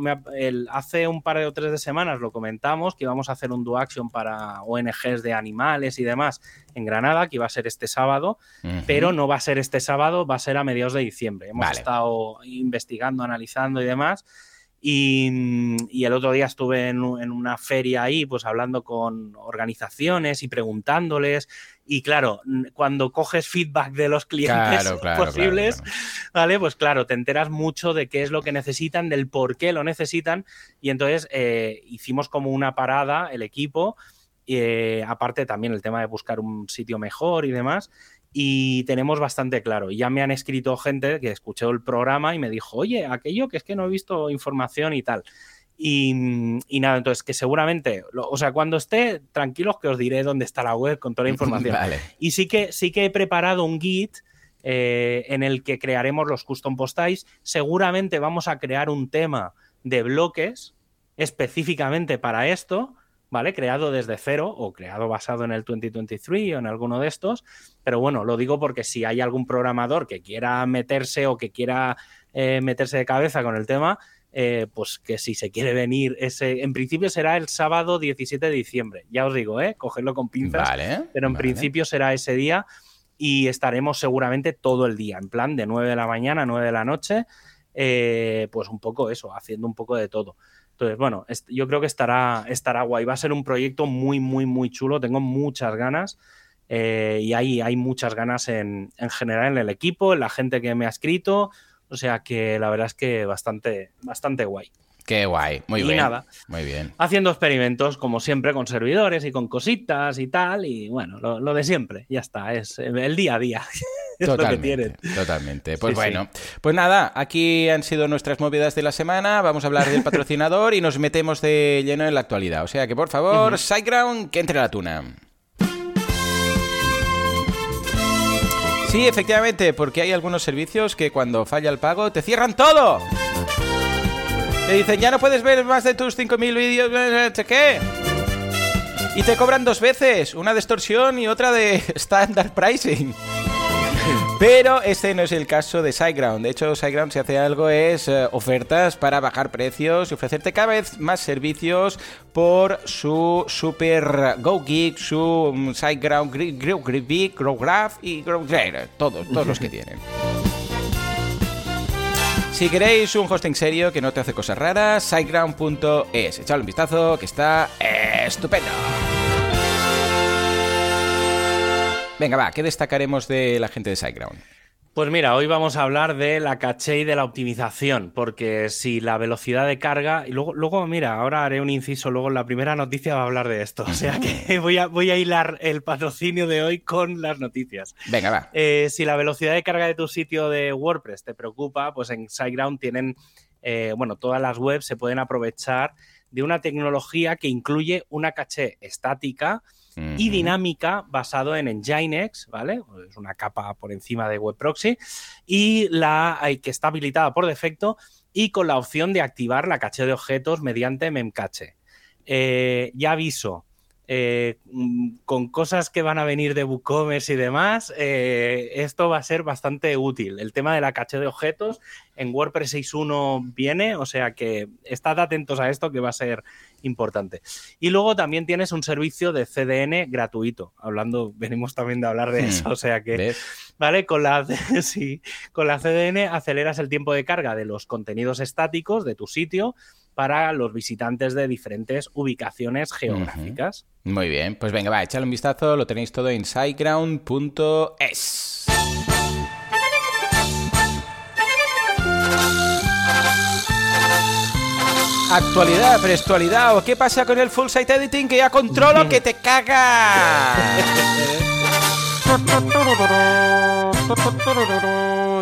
hace un par de o tres de semanas lo comentamos, que íbamos a hacer un do action para ONGs de animales y demás en Granada, que iba a ser este sábado, pero no va a ser este sábado, va a ser a mediados de diciembre. Hemos estado investigando, analizando y demás. Y, el otro día estuve en, una feria ahí, pues hablando con organizaciones y preguntándoles. Y claro, cuando coges feedback de los clientes posibles, ¿vale? Pues claro, te enteras mucho de qué es lo que necesitan, del por qué lo necesitan. Y entonces eh, hicimos como una parada, el equipo, eh, aparte también el tema de buscar un sitio mejor y demás y tenemos bastante claro. Ya me han escrito gente que escuchó el programa y me dijo, oye, aquello que es que no he visto información y tal. Y, nada, entonces que seguramente, o sea, cuando esté, tranquilos que os diré dónde está la web con toda la información. Y sí que, sí que he preparado un Git eh, en el que crearemos los custom post Seguramente vamos a crear un tema de bloques específicamente para esto, ¿vale? Creado desde cero o creado basado en el 2023 o en alguno de estos. Pero bueno, lo digo porque si hay algún programador que quiera meterse o que quiera eh, meterse de cabeza con el tema, eh, pues que si se quiere venir, ese, en principio será el sábado 17 de diciembre. Ya os digo, ¿eh? Cogerlo con pinzas. pero en principio será ese día y estaremos seguramente todo el día, en plan de 9 de la mañana a 9 de la noche, eh, pues un poco eso, haciendo un poco de todo. Entonces, bueno, yo creo que estará, estará guay. Va a ser un proyecto muy, muy, muy chulo. Tengo muchas ganas. Eh, y hay, hay muchas ganas en, en, general en el equipo, en la gente que me ha escrito. O sea que la verdad es que bastante, bastante guay. Qué guay, muy y bien. nada, muy bien. Haciendo experimentos, como siempre, con servidores y con cositas y tal, y bueno, lo, de siempre, ya está, es el día a día. Totalmente, totalmente. Pues bueno, pues nada, aquí han sido nuestras movidas de la semana. Vamos a hablar del patrocinador y nos metemos de lleno en la actualidad. O sea que por favor, SiteGround, que entre la tuna. Sí, efectivamente, porque hay algunos servicios que cuando falla el pago te cierran todo. Te dicen, ya no puedes ver más de tus 5.000 vídeos, eh, eh, ¿qué? Y te cobran dos veces, una de extorsión y otra de standard pricing. Pero este no es el caso de SiteGround. De hecho, SiteGround si hace algo es eh, ofertas para bajar precios y ofrecerte cada vez más servicios por su Super Go Geek, su mm, SiteGround Grow Grow Graph y Grow todos, todos los que tienen. Si queréis un hosting serio que no te hace cosas raras, siteground.es. Echadle un vistazo que está estupendo. Venga, va, ¿qué destacaremos de la gente de SiteGround? Pues mira, hoy vamos a hablar de la caché y de la optimización, porque si la velocidad de carga, y luego, luego, mira, ahora haré un inciso, luego en la primera noticia va a hablar de esto, o sea que voy a, voy a hilar el patrocinio de hoy con las noticias. Venga, va. Eh, si la velocidad de carga de tu sitio de WordPress te preocupa, pues en SiteGround tienen, eh, bueno, todas las webs se pueden aprovechar de una tecnología que incluye una caché estática, y dinámica basado en Nginx, ¿vale? Es una capa por encima de Web Proxy y la que está habilitada por defecto y con la opción de activar la caché de objetos mediante Memcache. Eh, ya aviso, eh, mm, con cosas que van a venir de WooCommerce y demás, eh, esto va a ser bastante útil. El tema de la caché de objetos en WordPress 6.1 viene, o sea que estad atentos a esto que va a ser importante. Y luego también tienes un servicio de CDN gratuito. Hablando, venimos también de hablar de hmm. eso, o sea que, ¿vale? Con la, sí, con la CDN aceleras el tiempo de carga de los contenidos estáticos de tu sitio para los visitantes de diferentes ubicaciones geográficas. Muy bien, pues venga, va, echadle un vistazo, lo tenéis todo en siteground.es. Actualidad, prestualidad, ¿o qué pasa con el full site editing que ya controlo que te caga?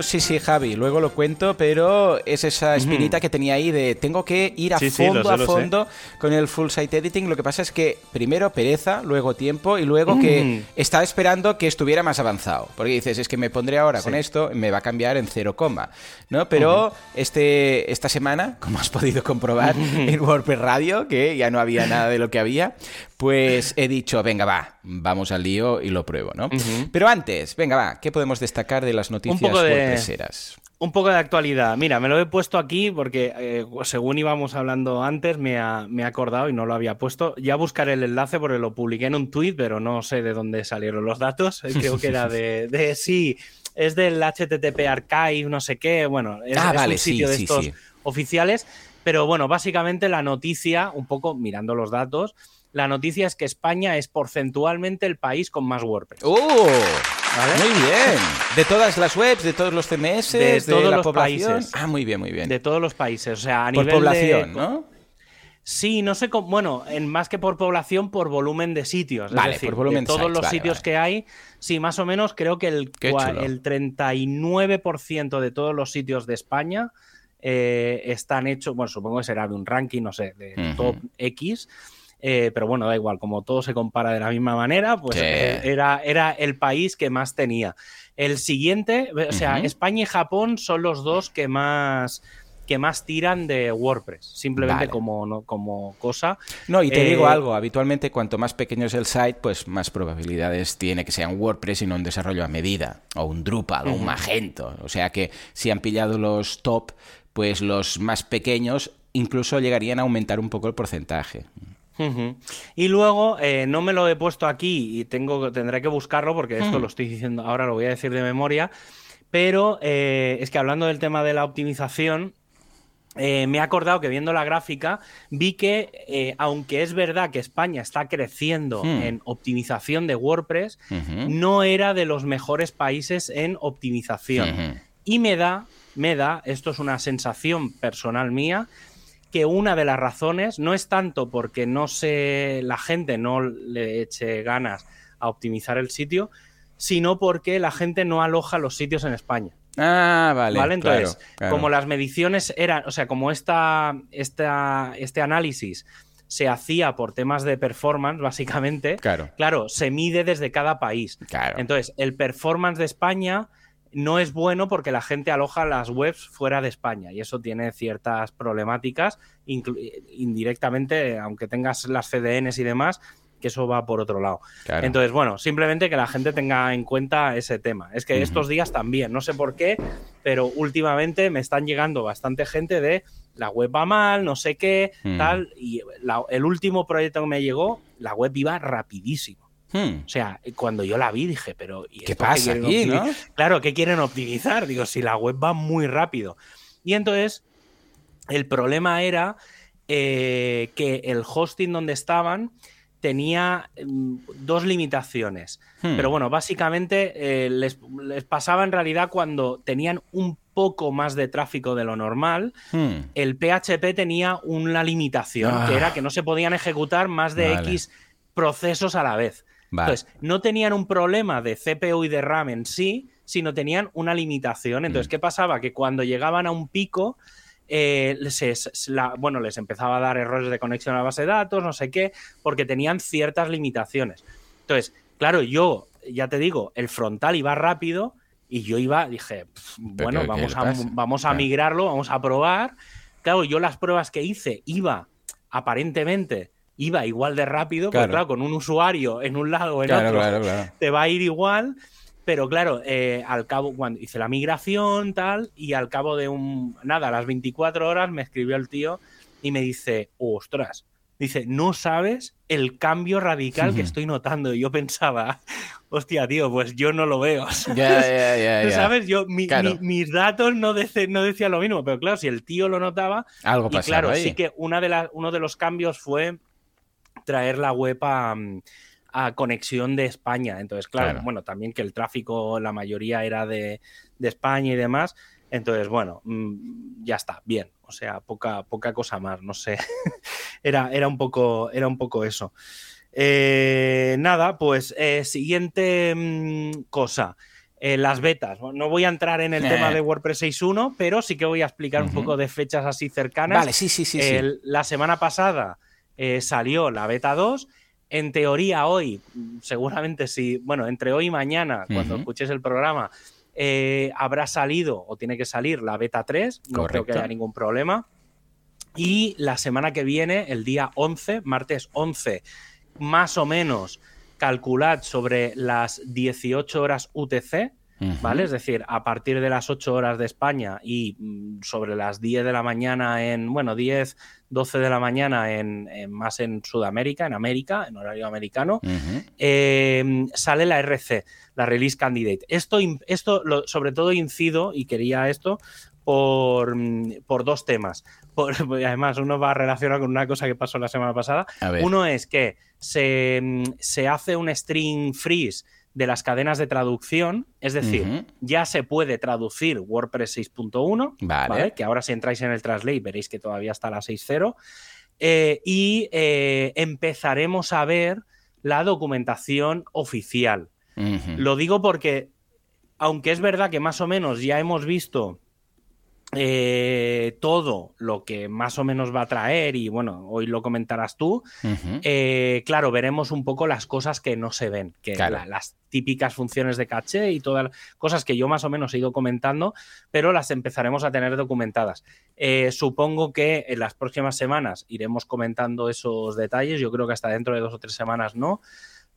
Sí, sí, Javi, luego lo cuento, pero es esa espinita que tenía ahí de tengo que ir a fondo, a fondo con el full site editing. Lo que pasa es que primero pereza, luego tiempo y luego que estaba esperando que estuviera más avanzado. Porque dices, es que me pondré ahora con esto, me va a cambiar en cero coma. ¿no? Pero este, esta semana, como has podido comprobar en WordPress Radio, que ya no había nada de lo que había, pues he dicho, venga, va, vamos al lío y lo pruebo, ¿no? Pero antes, venga, va, ¿qué podemos destacar de las noticias un poco de, Un poco de actualidad. Mira, me lo he puesto aquí porque eh, según íbamos hablando antes, me ha, me acordado y no lo había puesto. Ya buscaré el enlace porque lo publiqué en un tweet, pero no sé de dónde salieron los datos. Creo que era de, de sí, es del HTTP Archive, no sé qué. Bueno, es, ah, un sitio de estos oficiales. Pero bueno, básicamente la noticia, un poco mirando los datos, la noticia es que España es porcentualmente el país con más WordPress. ¡Oh! Muy bien. De todas las webs, de todos los CMS, de, todos los países. Ah, muy bien, muy bien. De todos los países. O sea, a por nivel población, ¿no? Sí, no sé cómo. Bueno, en más que por población, por volumen de sitios. Vale, por volumen de todos los sitios que hay, sí, más o menos creo que el, el 39% de todos los sitios de España eh, están hechos. Bueno, supongo que será de un ranking, no sé, de top X eh, pero bueno, da igual, como todo se compara de la misma manera, pues eh, era, era el país que más tenía. El siguiente, o sea, España y Japón son los dos que más que más tiran de WordPress, simplemente como, como cosa. No, y te digo eh, algo, habitualmente cuanto más pequeño es el site, pues más probabilidades tiene que sea un WordPress y no un desarrollo a medida, o un Drupal, o un Magento. O sea que si han pillado los top, pues los más pequeños incluso llegarían a aumentar un poco el porcentaje. Y luego, eh, no me lo he puesto aquí y tengo, tendré que buscarlo porque esto lo estoy diciendo, ahora lo voy a decir de memoria, pero eh, es que hablando del tema de la optimización, eh, me he acordado que viendo la gráfica vi que, aunque es verdad que España está creciendo hmm. en optimización de WordPress, no era de los mejores países en optimización. Y me da, me da, esto es una sensación personal mía, que una de las razones no es tanto porque no se la gente no le eche ganas a optimizar el sitio, sino porque la gente no aloja los sitios en España. Ah, vale. ¿Vale? Entonces, como las mediciones eran, o sea, como esta, esta, este análisis se hacía por temas de performance, básicamente, claro. claro, se mide desde cada país. Claro. Entonces, el performance de España no es bueno porque la gente aloja las webs fuera de España y eso tiene ciertas problemáticas indirectamente, aunque tengas las CDNs y demás, que eso va por otro lado. Entonces, bueno, simplemente que la gente tenga en cuenta ese tema. Es que estos días también, no sé por qué, pero últimamente me están llegando bastante gente de la web va mal, no sé qué, tal, y el último proyecto que me llegó, la web iba rapidísimo. Hmm. O sea, cuando yo la vi dije, pero ¿qué pasa aquí, no? Claro, ¿qué quieren optimizar? Digo, si la web va muy rápido. Y entonces, el problema era eh, que el hosting donde estaban tenía mm, dos limitaciones. Hmm. Pero bueno, básicamente eh, les, pasaba en realidad cuando tenían un poco más de tráfico de lo normal, hmm. el PHP tenía una limitación, que ah. era que no se podían ejecutar más de X procesos a la vez. Entonces, no tenían un problema de CPU y de RAM en sí, sino tenían una limitación. Entonces, mm. ¿qué pasaba? Que cuando llegaban a un pico, eh, bueno, les empezaba a dar errores de conexión a la base de datos, no sé qué, porque tenían ciertas limitaciones. Entonces, claro, yo, ya te digo, el frontal iba rápido y yo iba, dije, bueno, vamos a, vamos a migrarlo, vamos a probar. Claro, yo las pruebas que hice iba aparentemente iba igual de rápido, porque claro, con un usuario en un lado o en otro te va a ir igual. Pero claro, eh, al cabo, cuando hice la migración, tal, y al cabo de un. Nada, a las 24 horas me escribió el tío y me dice: Ostras, dice, no sabes el cambio radical que estoy notando. Y yo pensaba, hostia, tío, pues yo no lo veo. ¿Sabes? Yo, mis datos no, no decían lo mismo, pero claro, si el tío lo notaba. Algo y claro, sí que una de uno de los cambios fue traer la web a, conexión de España. Entonces, claro, bueno, también que el tráfico, la mayoría era de, España y demás. Entonces, bueno, mm, ya está, bien. O sea, poca, poca cosa más, no sé. era, era, un poco, era un poco eso. Eh, nada, pues eh, siguiente mm, cosa. Eh, las betas. No voy a entrar en el tema de WordPress 6.1, pero sí que voy a explicar un poco de fechas así cercanas. Vale, sí, sí, sí. La semana pasada eh, salió la beta 2. En teoría hoy, seguramente si, bueno, entre hoy y mañana, cuando escuches el programa, eh, habrá salido o tiene que salir la beta 3, no creo que haya ningún problema. Y la semana que viene, el día 11, martes 11, más o menos, calculad sobre las 18 horas UTC, ¿vale? Es decir, a partir de las 8 horas de España y mm, sobre las 10 de la mañana en, bueno, 10, 12 de la mañana en, más en Sudamérica, en América, en horario americano, em, sale la RC, la Release Candidate. Esto, esto sobre todo incido, y quería esto, por, por dos temas. además, uno va relacionado con una cosa que pasó la semana pasada. Uno es que se, mm, se hace un string freeze de las cadenas de traducción, es decir, ya se puede traducir WordPress 6.1, vale. que ahora si entráis en el Translate veréis que todavía está la 6.0, eh, y eh, empezaremos a ver la documentación oficial. Lo digo porque, aunque es verdad que más o menos ya hemos visto eh, todo lo que más o menos va a traer, y bueno, hoy lo comentarás tú, eh, claro, veremos un poco las cosas que no se ven, que las típicas funciones de caché y todas las cosas que yo más o menos he ido comentando, pero las empezaremos a tener documentadas. Eh, supongo que en las próximas semanas iremos comentando esos detalles, yo creo que hasta dentro de dos o tres semanas no.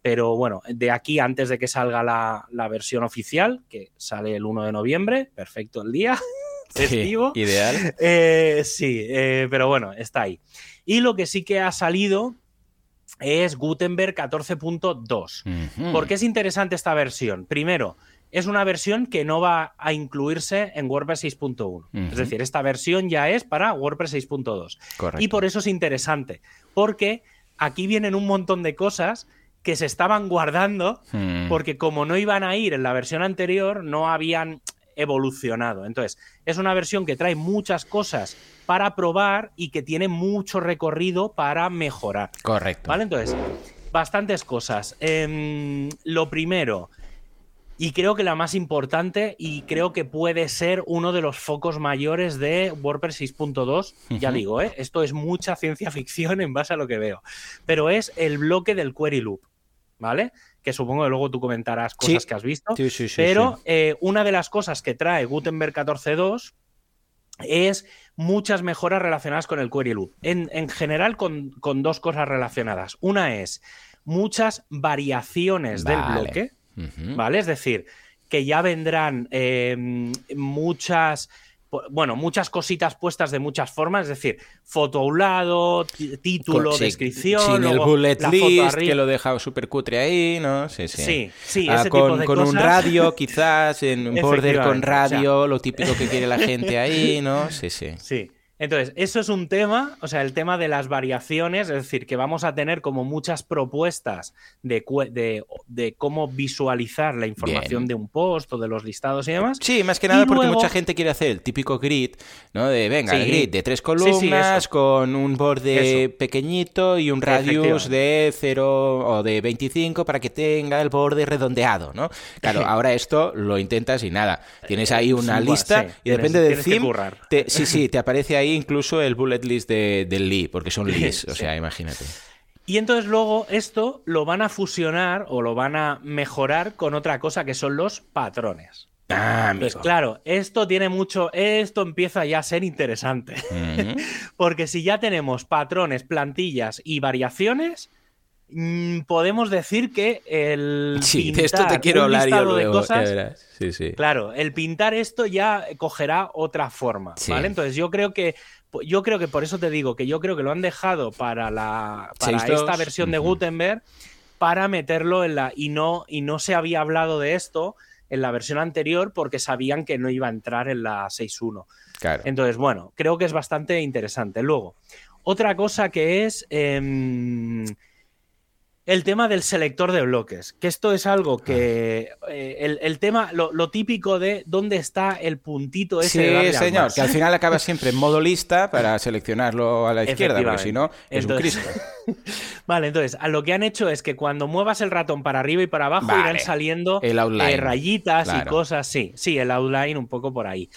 Pero bueno, de aquí antes de que salga la, la versión oficial, que sale el 1 de noviembre, perfecto el día, festivo. ideal. Eh, sí, eh, pero bueno, está ahí. Y lo que sí que ha salido es Gutenberg 14.2. ¿Por qué es interesante esta versión? Primero, es una versión que no va a incluirse en WordPress 6.1. Es decir, esta versión ya es para WordPress 6.2. Y por eso es interesante, porque aquí vienen un montón de cosas que se estaban guardando, hmm. porque como no iban a ir en la versión anterior, no habían evolucionado. Entonces, es una versión que trae muchas cosas para probar y que tiene mucho recorrido para mejorar. Correcto. ¿Vale? Entonces, bastantes cosas. Em, lo primero, y creo que la más importante, y creo que puede ser uno de los focos mayores de WordPress 6.2, ya digo, ¿eh? esto es mucha ciencia ficción en base a lo que veo, pero es el bloque del query loop, ¿vale? Que supongo que luego tú comentarás cosas que has visto. Sí, sí, pero eh, una de las cosas que trae Gutenberg 14.2 es muchas mejoras relacionadas con el query loop. En, general, con, dos cosas relacionadas. Una es muchas variaciones del bloque, ¿vale? Es decir, que ya vendrán eh, muchas bueno, muchas cositas puestas de muchas formas, es decir, foto a un lado, título, descripción. Sin el bullet list, que lo deja súper cutre ahí, ¿no? Sí, sí. Sí, sí ah, ese con, tipo de con un radio, quizás, en un border con radio, lo típico que quiere la gente ahí, ¿no? Sí, sí. Sí. Entonces, eso es un tema, o sea, el tema de las variaciones, es decir, que vamos a tener como muchas propuestas de, de, cómo visualizar la información de un post o de los listados y demás. Sí, más que nada porque mucha gente quiere hacer el típico grid, ¿no? De, venga, el grid de tres columnas con un borde pequeñito y un radius de 0 o de 25 para que tenga el borde redondeado, ¿no? Claro, ahora esto lo intentas y nada. Tienes ahí una lista y depende del theme. sí, sí, te aparece ahí incluso el bullet list de, del Lee, porque son Lees, o sea, imagínate. Y entonces luego esto lo van a fusionar o lo van a mejorar con otra cosa que son los patrones. Ah, pues claro, esto tiene mucho, esto empieza ya a ser interesante. Porque si ya tenemos patrones, plantillas y variaciones, podemos decir que el sí, de esto te quiero hablar yo luego, cosas, Sí, sí. Claro, el pintar esto ya cogerá otra forma, ¿vale? Entonces yo creo que yo creo que por eso te digo que yo creo que lo han dejado para la para esta versión de Gutenberg para meterlo en la y no y no se había hablado de esto en la versión anterior porque sabían que no iba a entrar en la 6.1. Claro. Entonces, bueno, creo que es bastante interesante. Luego, otra cosa que es em, el tema del selector de bloques, que esto es algo que eh, el, tema, lo, típico de dónde está el puntito ese. Sí, señor, que al final acaba siempre en modo lista para seleccionarlo a la izquierda, porque si no es un Cristo. vale, entonces, a lo que han hecho es que cuando muevas el ratón para arriba y para abajo irán saliendo eh, rayitas y cosas, sí, sí, el outline un poco por ahí.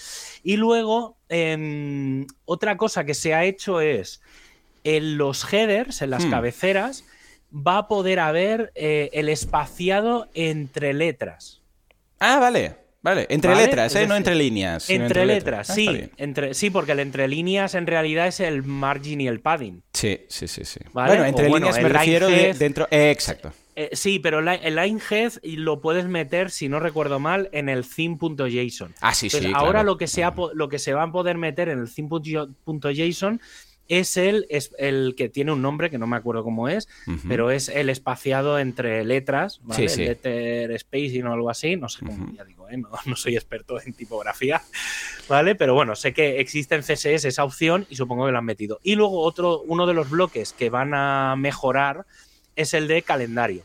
Y luego, em, otra cosa que se ha hecho es en los headers, en las hmm. cabeceras, va a poder haber eh, el espaciado entre letras. Ah, vale. Vale, entre letras, ¿eh? no entre líneas. Entre, letras, ah, sí. entre, sí, porque el entre líneas en realidad es el margin y el padding. Sí, sí, sí. sí. Bueno, entre líneas me refiero de dentro. Eh, exacto. Eh, sí, pero el linehead lo puedes meter, si no recuerdo mal, en el theme.json. Ah, sí, sí. Ahora lo, que se lo que se va a poder meter en el theme.json es el, es el que tiene un nombre que no me acuerdo cómo es, pero es el espaciado entre letras, ¿vale? Letter spacing o algo así, no sé cómo, ya digo, ¿eh? no, soy experto en tipografía, ¿vale? Pero bueno, sé que existe en CSS esa opción y supongo que lo han metido. Y luego otro, uno de los bloques que van a mejorar es el de calendario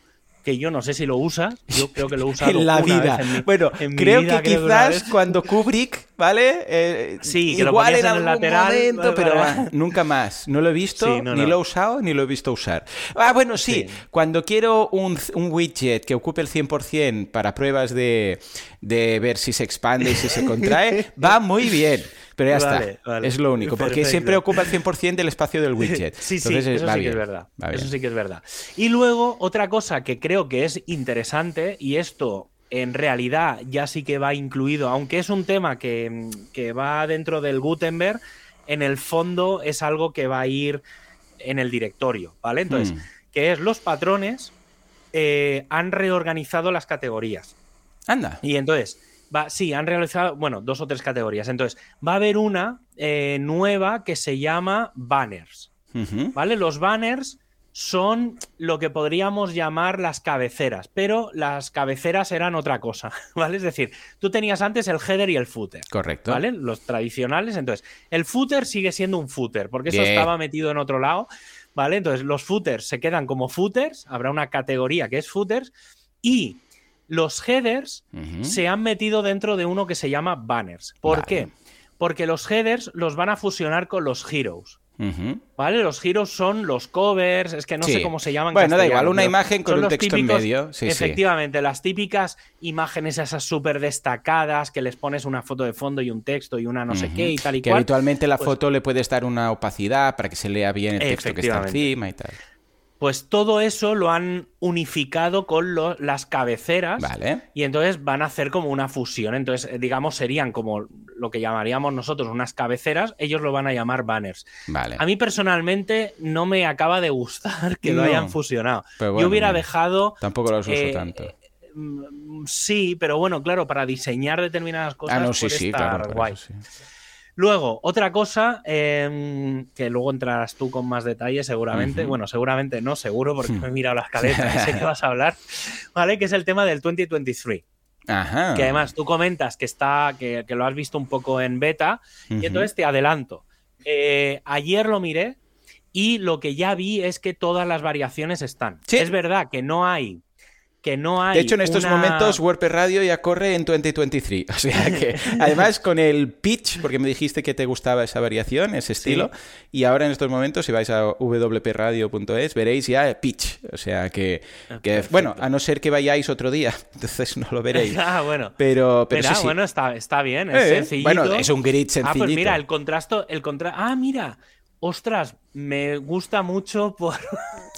que yo no sé si lo usas, yo creo que lo usas en la vida. bueno, creo que quizás cuando Kubrick, ¿vale? Eh, sí, que igual en, el lateral, momento, pero nunca más. No lo he visto, ni lo he usado, ni lo he visto usar. Ah, bueno, sí, cuando quiero un, un, widget que ocupe el 100% para pruebas de, de ver si se expande y si se contrae, va muy bien. Pero ya está, es lo único, porque siempre ocupa el 100% del espacio del widget. sí, sí, eso sí que es verdad. Eso sí que es verdad. Y luego, otra cosa que creo que es interesante, y esto en realidad ya sí que va incluido, aunque es un tema que, va dentro del Gutenberg, en el fondo es algo que va a ir en el directorio, ¿vale? Entonces, mm. que es los patrones eh, han reorganizado las categorías. Anda. Y entonces, va, sí, han realizado, bueno, dos o tres categorías. Entonces, va a haber una eh, nueva que se llama banners. ¿Vale? Los banners son lo que podríamos llamar las cabeceras, pero las cabeceras eran otra cosa, ¿vale? Es decir, tú tenías antes el header y el footer. Correcto. ¿Vale? Los tradicionales. Entonces, el footer sigue siendo un footer, porque eso estaba metido en otro lado, ¿vale? Entonces, los footers se quedan como footers, habrá una categoría que es footers, y los headers se han metido dentro de uno que se llama banners. ¿Por qué? Porque los headers los van a fusionar con los heroes. ¿Vale? Los giros son los covers, es que no sé cómo se llaman. Bueno, da igual, una imagen con un texto en medio. efectivamente, las típicas imágenes esas súper destacadas que les pones una foto de fondo y un texto y una no sé qué y tal y que cual. habitualmente la pues foto le puedes dar una opacidad para que se lea bien el texto que está encima y tal. Pues todo eso lo han unificado con las cabeceras. Vale. Y entonces van a hacer como una fusión. Entonces, eh, digamos, serían como lo que llamaríamos nosotros unas cabeceras. Ellos lo van a llamar banners. Vale. A mí personalmente no me acaba de gustar que lo hayan fusionado. Yo hubiera dejado. Tampoco los uso eh, tanto. Mm, sí, pero bueno, claro, para diseñar determinadas cosas. Ah, no, sí, sí, claro, guay. Luego, otra cosa, em, que luego entrarás tú con más detalle seguramente, bueno, seguramente no, seguro, porque me he mirado las caletas y sé que vas a hablar, ¿vale? Que es el tema del 2023. Ajá. Que además tú comentas que está, que, lo has visto un poco en beta, y entonces te adelanto. Eh, ayer lo miré y lo que ya vi es que todas las variaciones están. Es verdad que no hay que no hay. De hecho, en estos momentos WordPress Radio ya corre en 2023. O sea que, además, con el pitch, porque me dijiste que te gustaba esa variación, ese estilo, y ahora en estos momentos, si vais a wpradio.es, veréis ya pitch. O sea que, bueno, a no ser que vayáis otro día, entonces no lo veréis. ah, bueno. Pero, pero sí, bueno, está, está bien, es sencillo. Bueno, es un grid sencillito. Ah, pues mira, el contrasto, el contra... Ah, mira, Ostras, me gusta mucho por.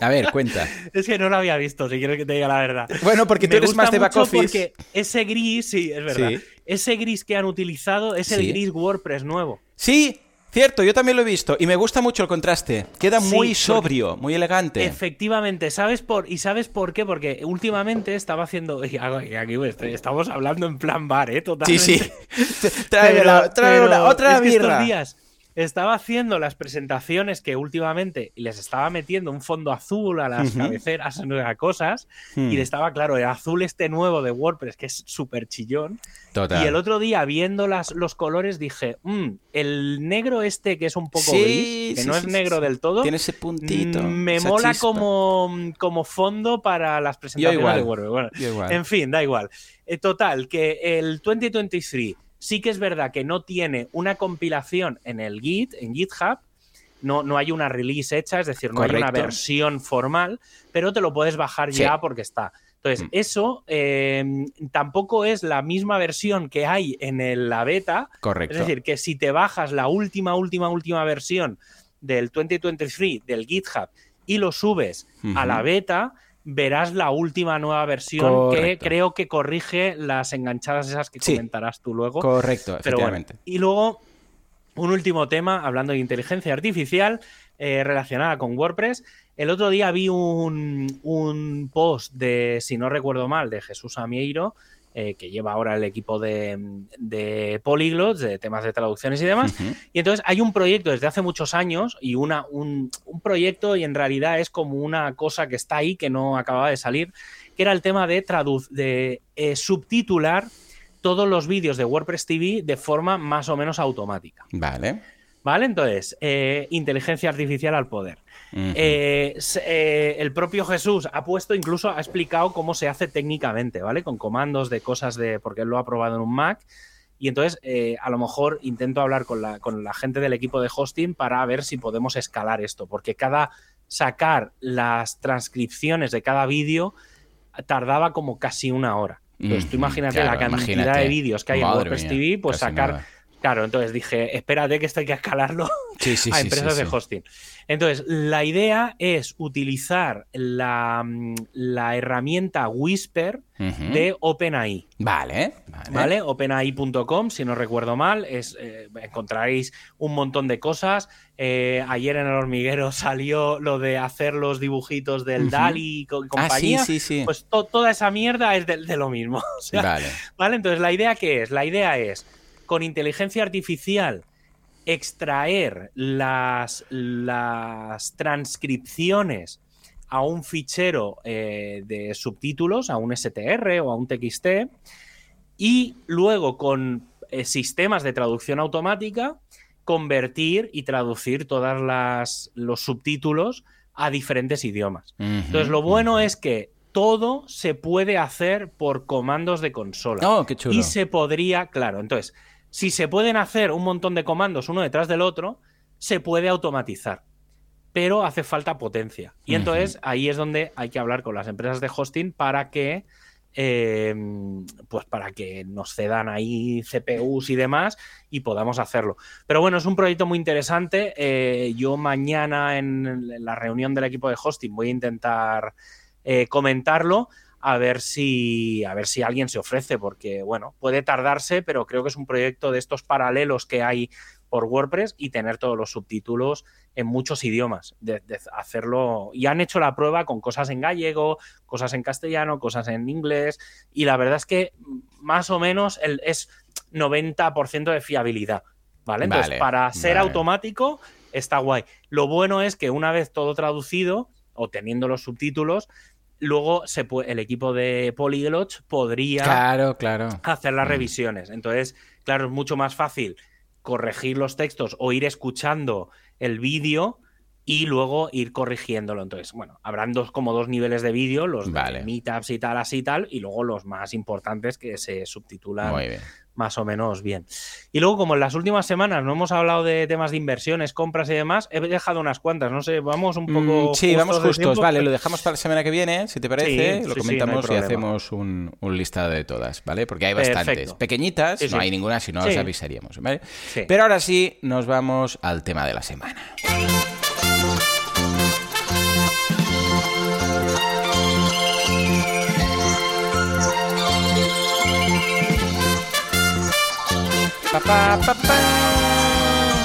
A ver, cuenta. es que no lo había visto, si quieres que te diga la verdad. Bueno, porque tú eres más de back office. Porque ese gris, sí, es verdad. Ese gris que han utilizado es el gris WordPress nuevo. Sí, Cierto, yo también lo he visto y me gusta mucho el contraste. Queda muy sobrio, muy elegante. Efectivamente, ¿sabes por y sabes por qué? Porque últimamente estaba haciendo y aquí estamos hablando en plan bar, ¿eh? Totalmente. Sí, sí. trae, otra birra. días estaba haciendo las presentaciones que últimamente les estaba metiendo un fondo azul a las cabeceras, a cosas, y hmm. le estaba, claro, el azul este nuevo de WordPress, que es súper chillón. Y el otro día, viendo las, los colores, dije, mm, el negro este que es un poco gris, que no es negro del todo, tiene ese puntito. Me mola como, como fondo para las presentaciones de WordPress. en fin, da igual. Eh, total, que el 2023 Sí que es verdad que no tiene una compilación en el Git, en GitHub, no, no hay una release hecha, es decir, no hay una versión formal, pero te lo puedes bajar ya porque está. Entonces, mm. eso eh, tampoco es la misma versión que hay en la beta. Correcto. Es decir, que si te bajas la última, última, última versión del 2023 del GitHub y lo subes a la beta, verás la última nueva versión que creo que corrige las enganchadas esas que comentarás tú luego. Correcto, efectivamente. y luego, un último tema, hablando de inteligencia artificial eh, relacionada con WordPress. El otro día vi un, un, post de, si no recuerdo mal, de Jesús Amieiro, eh, que lleva ahora el equipo de, de Polyglots, de temas de traducciones y demás. Y entonces hay un proyecto desde hace muchos años y una, un, proyecto y en realidad es como una cosa que está ahí que no acababa de salir, que era el tema de, de eh, subtitular todos los vídeos de WordPress TV de forma más o menos automática. Vale. ¿Vale? Entonces, eh, inteligencia artificial al poder. Eh, eh, el propio Jesús ha puesto, incluso ha explicado cómo se hace técnicamente, ¿vale? Con comandos de cosas de. porque él lo ha probado en un Mac. Y entonces, a lo mejor intento hablar con la, con la gente del equipo de hosting para ver si podemos escalar esto, porque cada sacar las transcripciones de cada vídeo tardaba como casi una hora. Entonces, tú imagínate la cantidad de vídeos que hay en WordPress TV, pues sacar Claro, entonces dije, espérate que esto hay que escalarlo a empresas de hosting. Entonces, la idea es utilizar la, herramienta Whisper de OpenAI. Vale. Vale, OpenAI.com, si no recuerdo mal, es, eh, encontraréis un montón de cosas. Eh, ayer en el hormiguero salió lo de hacer los dibujitos del DALI y ah, compañía. sí, sí, Pues toda esa mierda es de, lo mismo. vale. vale. Entonces, ¿la idea qué es? La idea es con inteligencia artificial extraer las, las transcripciones a un fichero eh, de subtítulos, a un STR o a un TXT, y luego con eh, sistemas de traducción automática convertir y traducir todos los subtítulos a diferentes idiomas. Entonces, lo bueno es que todo se puede hacer por comandos de consola. Oh, qué chulo. Y se podría, claro, entonces, si se pueden hacer un montón de comandos uno detrás del otro, se puede automatizar. Pero hace falta potencia. Y entonces ahí es donde hay que hablar con las empresas de hosting para que. Eh, pues para que nos cedan ahí CPUs y demás y podamos hacerlo. Pero bueno, es un proyecto muy interesante. Eh, yo mañana en la reunión del equipo de hosting voy a intentar eh, comentarlo a ver si a ver si alguien se ofrece porque bueno puede tardarse pero creo que es un proyecto de estos paralelos que hay por WordPress y tener todos los subtítulos en muchos idiomas de, hacerlo. Y han hecho la prueba con cosas en gallego cosas en castellano cosas en inglés y la verdad es que más o menos el, es 90% de fiabilidad vale entonces para ser automático está guay. Lo bueno es que una vez todo traducido o teniendo los subtítulos luego se el equipo de Polyglot podría claro, claro. hacer las mm. revisiones. Entonces, claro, es mucho más fácil corregir los textos o ir escuchando el vídeo y luego ir corrigiéndolo. Entonces, bueno, habrán dos, como dos niveles de vídeo, los de meetups y tal, así y tal, y luego los más importantes que se subtitulan más o menos bien. Y luego, como en las últimas semanas no hemos hablado de temas de inversiones, compras y demás, he dejado unas cuantas, no sé, vamos un poco. Mm, sí, vamos justos, vale, lo dejamos para la semana que viene, si te parece, lo comentamos y hacemos un, listado de todas, ¿vale? Porque hay bastantes. Pequeñitas, no hay ninguna, si no os avisaríamos, ¿vale? Pero ahora sí, nos vamos al tema de la semana.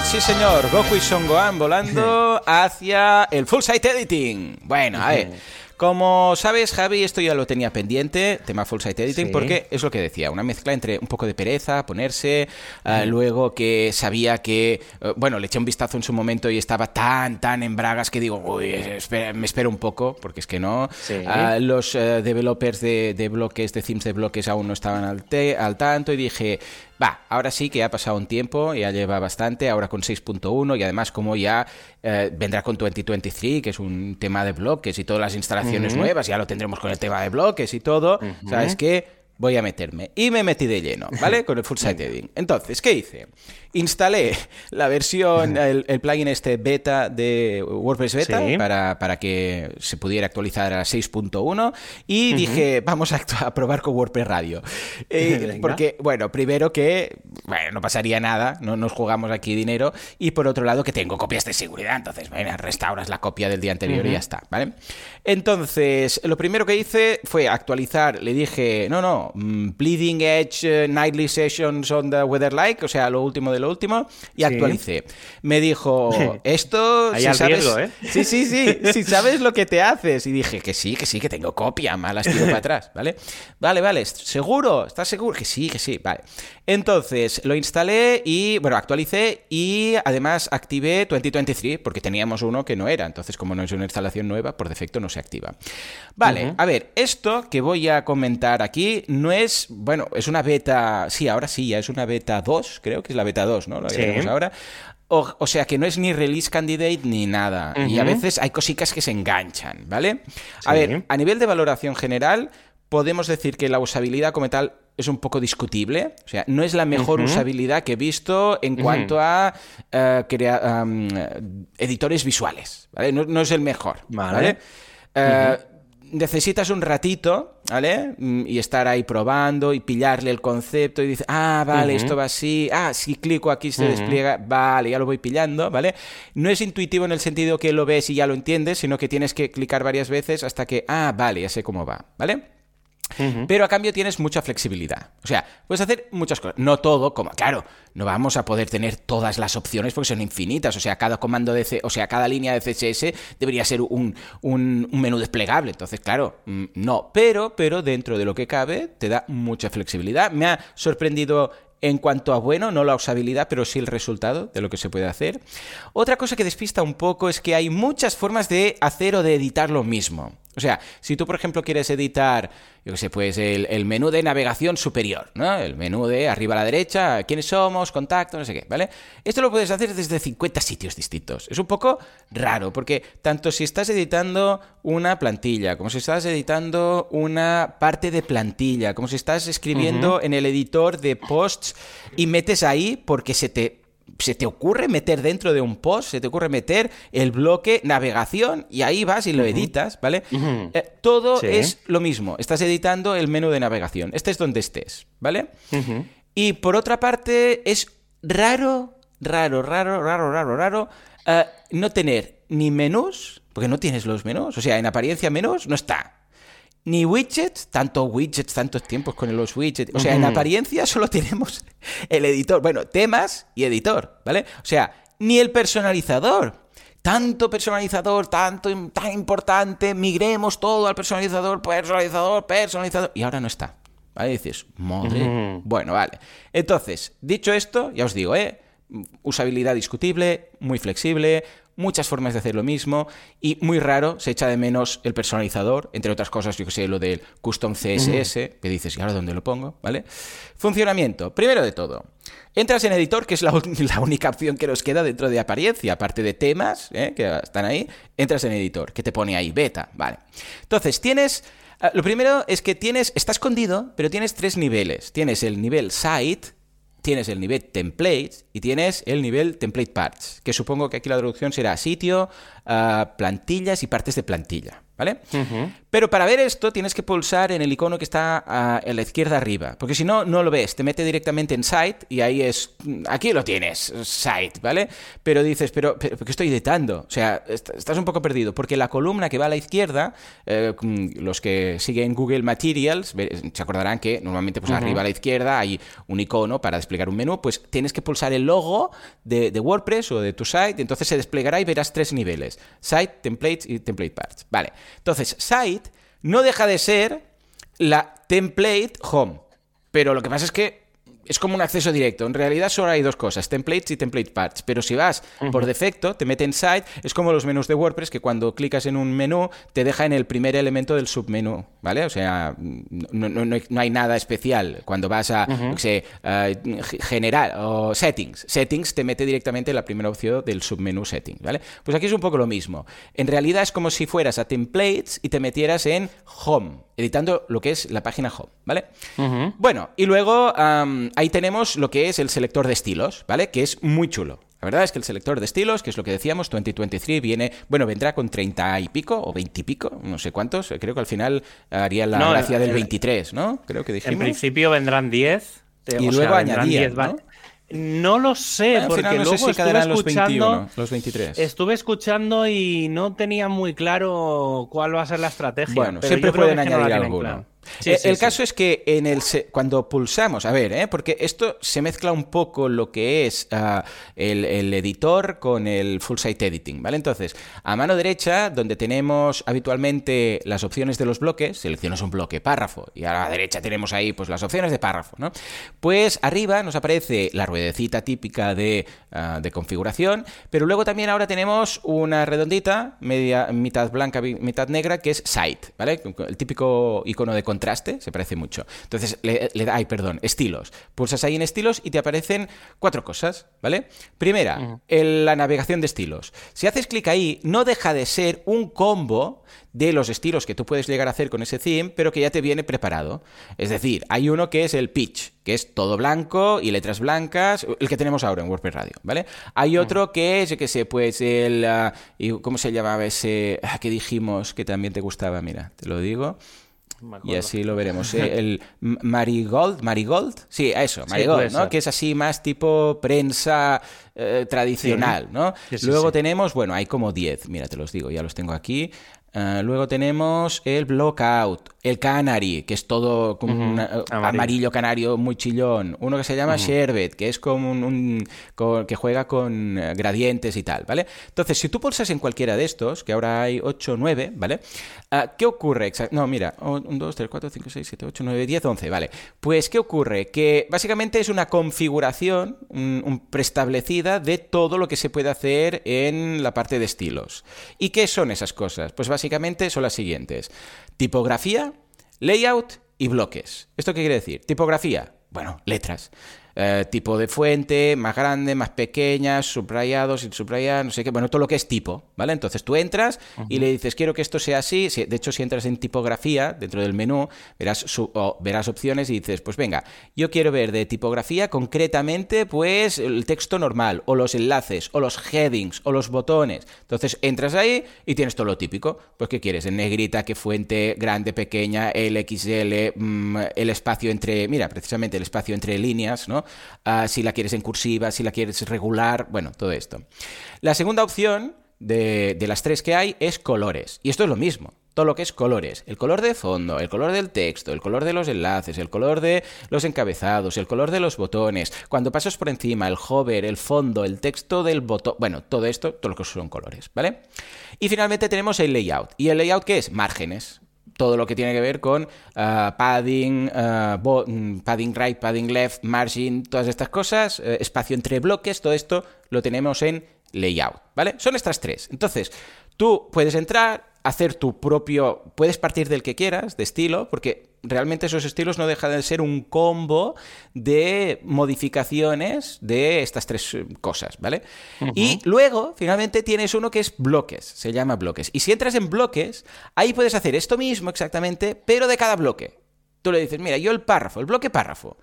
Sí, señor. Goku y Son Gohan volando hacia el full site editing. Bueno, a ver. Como sabes, Javi, esto ya lo tenía pendiente, tema full site editing, porque es lo que decía, una mezcla entre un poco de pereza, ponerse, ah, luego que sabía que, eh, bueno, le eché un vistazo en su momento y estaba tan, tan en bragas que digo, uy, me espero un poco, porque es que no. Ah, los eh, developers de, bloques, de themes de bloques aún no estaban al, al tanto y dije, va, ahora sí que ha pasado un tiempo, ya lleva bastante, ahora con 6.1 y además como ya eh, vendrá con 2023, que es un tema de bloques y todas las instalaciones nuevas, ya lo tendremos con el tema de bloques y todo, ¿sabes qué? Voy a meterme. Y me metí de lleno, ¿vale? Con el full site editing. Entonces, ¿qué hice? Instalé la versión, el, plugin este beta de WordPress Beta para, para, que se pudiera actualizar a 6.1 y dije, vamos a, probar con WordPress Radio. Eh, porque, bueno, primero que, bueno, no pasaría nada, no nos jugamos aquí dinero y por otro lado que tengo copias de seguridad, entonces, bueno, restauras la copia del día anterior y ya está, ¿vale? Entonces, lo primero que hice fue actualizar, le dije, no, no, mm, Bleeding Edge eh, Nightly Sessions on the Weather Like, o sea, lo último de lo último, y actualicé. Me dijo, esto... si sabes... ¿eh? Sí, sí, sí, si sabes lo que te haces. Y dije, que sí, que sí, que tengo copia, malas tiro para atrás, ¿vale? Vale, vale, ¿seguro? ¿Estás seguro? Que sí, que sí, vale. Entonces, lo instalé y, bueno, actualicé y además activé 2023 porque teníamos uno que no era. Entonces, como no es una instalación nueva, por defecto no se activa. Vale, a ver, esto que voy a comentar aquí no es, bueno, es una beta, sí, ahora sí, ya es una beta 2, creo que es la beta 2 ¿no? Lo que ahora. O, sea que no es ni release candidate ni nada. Y a veces hay cositas que se enganchan, ¿vale? A ver, a nivel de valoración general, podemos decir que la usabilidad como tal es un poco discutible. O sea, no es la mejor usabilidad que he visto en cuanto a eh, editores visuales. ¿vale? No, es el mejor. ¿vale? Eh, necesitas un ratito, ¿vale? Mm, y estar ahí probando y pillarle el concepto y dices, ah, vale, esto va así, ah, si clico aquí se despliega, vale, ya lo voy pillando, ¿vale? No es intuitivo en el sentido que lo ves y ya lo entiendes, sino que tienes que clicar varias veces hasta que, ah, vale, ya sé cómo va, ¿vale? Pero a cambio tienes mucha flexibilidad. O sea, puedes hacer muchas cosas. No todo, como, claro, no vamos a poder tener todas las opciones porque son infinitas. O sea, cada comando de C, o sea, cada línea de CSS debería ser un, un, menú desplegable. Entonces, claro, mm, no. Pero, pero dentro de lo que cabe, te da mucha flexibilidad. Me ha sorprendido en cuanto a bueno, no la usabilidad, pero sí el resultado de lo que se puede hacer. Otra cosa que despista un poco es que hay muchas formas de hacer o de editar lo mismo. O sea, si tú, por ejemplo, quieres editar, yo qué sé, pues el, menú de navegación superior, ¿no? El menú de arriba a la derecha, quiénes somos, contacto, no sé qué, ¿vale? Esto lo puedes hacer desde 50 sitios distintos. Es un poco raro, porque tanto si estás editando una plantilla, como si estás editando una parte de plantilla, como si estás escribiendo en el editor de posts y metes ahí porque se te se te ocurre meter dentro de un post, se te ocurre meter el bloque navegación y ahí vas y lo editas, ¿vale? Eh, todo es lo mismo. Estás editando el menú de navegación. Este es donde estés, ¿vale? Y por otra parte, es raro, raro, raro, raro, raro, raro eh, no tener ni menús, porque no tienes los menús. O sea, en apariencia menús no está ni widgets, tantos widgets, tantos tiempos con los widgets. O sea, en apariencia solo tenemos el editor. Bueno, temas y editor, ¿vale? O sea, ni el personalizador. Tanto personalizador, tanto tan importante, migremos todo al personalizador, personalizador, personalizador. Y ahora no está. ¿Vale? dices, madre. Bueno, vale. Entonces, dicho esto, ya os digo, ¿eh? Usabilidad discutible, muy flexible, muchas formas de hacer lo mismo y muy raro se echa de menos el personalizador, entre otras cosas, yo que sé, lo del custom CSS, que dices, ¿y ahora dónde lo pongo? ¿Vale? Funcionamiento. Primero de todo, entras en editor, que es la, única opción que nos queda dentro de apariencia, aparte de temas, ¿eh? que están ahí, entras en editor, que te pone ahí beta, ¿vale? Entonces, tienes... Ah, lo primero es que tienes, está escondido, pero tienes tres niveles. Tienes el nivel site, tienes el nivel templates y tienes el nivel template parts, que supongo que aquí la traducción será sitio, ah, plantillas y partes de plantilla. ¿vale? Pero para ver esto tienes que pulsar en el icono que está a, la izquierda arriba, porque si no, no lo ves, te mete directamente en Site y ahí es, aquí lo tienes, Site, ¿vale? Pero dices, pero, pero ¿qué estoy editando? O sea, estás un poco perdido, porque la columna que va a la izquierda, eh, los que siguen Google Materials, se acordarán que normalmente pues arriba a la izquierda hay un icono para desplegar un menú, pues tienes que pulsar el logo de, de WordPress o de tu site, entonces se desplegará y verás tres niveles, Site, Templates y Template Parts, ¿vale? Entonces, Site no deja de ser la template home. Pero lo que pasa es que es como un acceso directo. En realidad solo hay dos cosas, templates y template parts. Pero si vas por defecto, te mete en site, es como los menús de WordPress que cuando clicas en un menú te deja en el primer elemento del submenú, ¿vale? O sea, no, hay nada especial. Cuando vas a, uh general o settings, settings te mete directamente en la primera opción del submenú settings, ¿vale? Pues aquí es un poco lo mismo. En realidad es como si fueras a templates y te metieras en home, editando lo que es la página home, ¿vale? Bueno, y luego ahí tenemos lo que es el selector de estilos, ¿vale? Que es muy chulo. La verdad es que el selector de estilos, que es lo que decíamos, 2023 viene, bueno, vendrá con 30 y pico o 20 y pico, no sé cuántos. Creo que al final haría la gracia del 23, ¿no? Creo que dijimos. En principio vendrán 10. Y luego añadir, ¿no? No lo sé, porque luego estuve escuchando. Los, 23. Estuve escuchando y no tenía muy claro cuál va a ser la estrategia. Bueno, siempre pueden añadir Eh, el caso es que en el cuando pulsamos, a ver, ¿eh? porque esto se mezcla un poco lo que es ah, el, editor con el full site editing, ¿vale? Entonces, a mano derecha, donde tenemos habitualmente las opciones de los bloques, seleccionas un bloque, párrafo, y a la derecha tenemos ahí pues las opciones de párrafo, ¿no? Pues arriba nos aparece la ruedecita típica de, ah, de configuración, pero luego también ahora tenemos una redondita, media, mitad blanca, mitad negra, que es site, ¿vale? El típico icono de contraseña contraste, se parece mucho. Entonces le, da, ay, perdón, estilos. Pulsas ahí en estilos y te aparecen cuatro cosas, ¿vale? Primera, la navegación de estilos. Si haces clic ahí, no deja de ser un combo de los estilos que tú puedes llegar a hacer con ese theme, pero que ya te viene preparado. Es decir, hay uno que es el pitch, que es todo blanco y letras blancas, el que tenemos ahora en WordPress Radio, ¿vale? Hay otro que es, yo qué sé, pues el... Ah, ¿Cómo se llamaba ese ah, que dijimos que también te gustaba? Mira, te lo digo. Y así lo veremos. ¿eh? El Marigold, Marigold, sí, eso, Marigold, ¿no? Que es así más tipo prensa eh, tradicional, ¿no? Luego tenemos, bueno, hay como 10, mira, te los digo, ya los tengo aquí. Ah, luego tenemos el Blockout, el Canary, que es todo como un amarillo. canario muy chillón. Uno que se llama Sherbet, que es como un, que juega con eh, gradientes y tal, ¿vale? Entonces, si tú pulsas en cualquiera de estos, que ahora hay 8 o 9, ¿vale? Ah, ¿Qué ocurre? No, mira, 1, 2, 3, 4, 5, 6, 7, 8, 9, 10, 11, ¿vale? Pues, ¿qué ocurre? Que básicamente es una configuración un, preestablecida de todo lo que se puede hacer en la parte de estilos. ¿Y qué son esas cosas? Pues básicamente básicamente son las siguientes. Tipografía, layout y bloques. ¿Esto qué quiere decir? Tipografía, bueno, letras. Eh, tipo de fuente, más grande, más pequeña, subrayado, sin subrayar, no sé qué, bueno, todo lo que es tipo, ¿vale? Entonces tú entras y le dices, quiero que esto sea así, de hecho si entras en tipografía, dentro del menú, verás, verás opciones y dices, pues venga, yo quiero ver de tipografía concretamente, pues el texto normal, o los enlaces, o los headings, o los botones. Entonces entras ahí y tienes todo lo típico. Pues ¿qué quieres? En negrita, qué fuente, grande, pequeña, LXL, mm, el espacio entre, mira, precisamente el espacio entre líneas, ¿no? Ah, si la quieres en cursiva, si la quieres regular, bueno, todo esto. La segunda opción de, las tres que hay es colores. Y esto es lo mismo todo lo que es colores. El color de fondo, el color del texto, el color de los enlaces, el color de los encabezados, el color de los botones. Cuando pasas por encima, el hover, el fondo, el texto del botón. Bueno, todo esto, todo lo que son colores, ¿vale? Y finalmente tenemos el layout. ¿Y el layout qué es? Márgenes todo lo que tiene que ver con ah, padding, ah, mm, padding right, padding left, margin, todas estas cosas, eh, espacio entre bloques, todo esto lo tenemos en layout, ¿vale? Son estas tres. Entonces, tú puedes entrar, hacer tu propio, puedes partir del que quieras, de estilo, porque realmente esos estilos no dejan de ser un combo de modificaciones de estas tres eh, cosas, ¿vale? Y luego, finalmente, tienes uno que es bloques, se llama bloques. Y si entras en bloques, ahí puedes hacer esto mismo exactamente, pero de cada bloque. Tú le dices, mira, yo el párrafo, el bloque párrafo.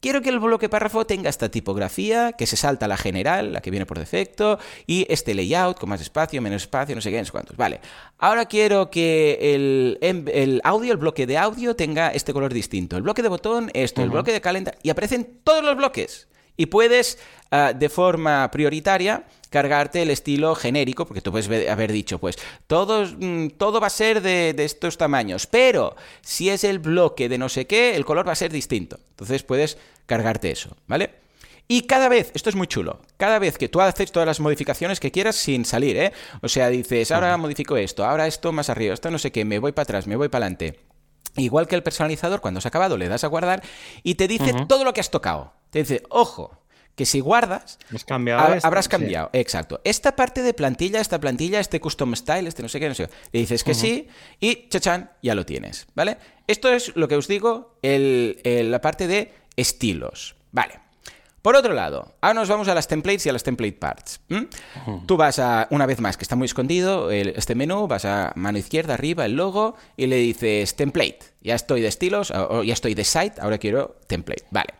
Quiero que el bloque párrafo tenga esta tipografía, que se salta la general, la que viene por defecto, y este layout con más espacio, menos espacio, no sé qué, no sé cuántos. Vale. Ahora quiero que el, em, el audio, el bloque de audio, tenga este color distinto. El bloque de botón, esto. El bloque de calendario. Y aparecen todos los bloques. Y puedes, ah, de forma prioritaria, cargarte el estilo genérico, porque tú puedes haber dicho, pues todo, mm, todo va a ser de, estos tamaños, pero si es el bloque de no sé qué, el color va a ser distinto. Entonces puedes cargarte eso, ¿vale? Y cada vez, esto es muy chulo, cada vez que tú haces todas las modificaciones que quieras sin salir, ¿eh? O sea, dices, ahora modifico esto, ahora esto más arriba, esto no sé qué, me voy para atrás, me voy para adelante. Igual que el personalizador, cuando se ha acabado, le das a guardar y te dice todo lo que has tocado. Te dice, ojo, que si guardas, habrás cambiado. Exacto. Esta parte de plantilla, esta plantilla, este custom style, este no sé qué, no sé qué. Le dices que sí y chachán, ya lo tienes. ¿Vale? Esto es lo que os digo, la parte de estilos. Vale. Por otro lado, ahora nos vamos a las templates y a las template parts. Tú vas a, una vez más, que está muy escondido, este menú, vas a mano izquierda, arriba, el logo, y le dices template. Ya estoy de estilos, o ya estoy de site, ahora quiero template. Vale.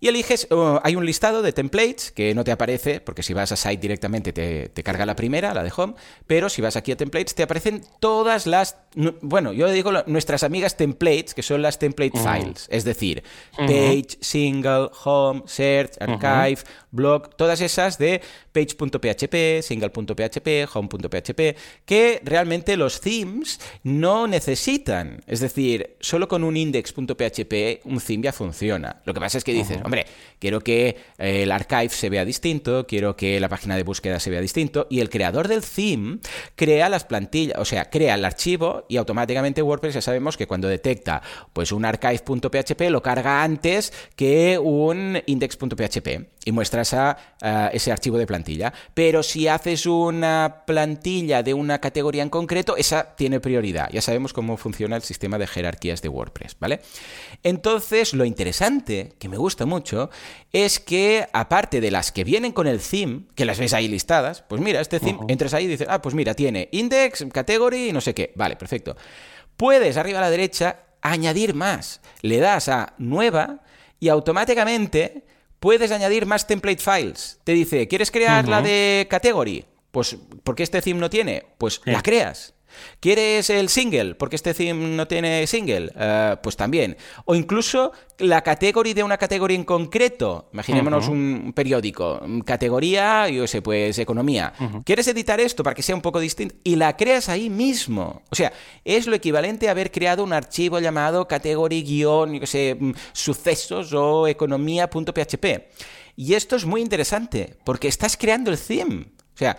Y eliges, hay un listado de templates que no te aparece, porque si vas a site directamente te, carga la primera, la de home, pero si vas aquí a templates te aparecen todas las, bueno, yo digo nuestras amigas templates, que son las template files, es decir, page, single, home, search, archive, blog, todas esas de page.php, single.php, home.php, que realmente los themes no necesitan. Es decir, solo con un index.php un theme ya funciona. Lo que pasa es que dices, hombre, quiero que eh, el archive se vea distinto, quiero que la página de búsqueda se vea distinto, y el creador del theme crea las plantillas, o sea, crea el archivo y automáticamente WordPress ya sabemos que cuando detecta pues un archive.php lo carga antes que un index.php y muestra eh, ese archivo de plantilla. Pero si haces una plantilla de una categoría en concreto, esa tiene prioridad. Ya sabemos cómo funciona el sistema de jerarquías de WordPress, ¿vale? Entonces, lo interesante, que me gusta mucho, es que aparte de las que vienen con el theme, que las ves ahí listadas, pues mira, este theme, entras ahí y dices, ah, pues mira, tiene index, category y no sé qué. Vale, perfecto. Puedes arriba a la derecha añadir más. Le das a nueva y automáticamente puedes añadir más template files. Te dice, ¿quieres crear la de category? Pues, porque este theme no tiene? Pues la creas. ¿Quieres el single? Porque este theme no tiene single. Eh, pues también. O incluso la categoría de una categoría en concreto. Imaginémonos un periódico. Categoría, yo sé, pues economía. ¿Quieres editar esto para que sea un poco distinto? Y la creas ahí mismo. O sea, es lo equivalente a haber creado un archivo llamado category-yo sé, mm, sucesos o economía.php. Y esto es muy interesante porque estás creando el theme. O sea,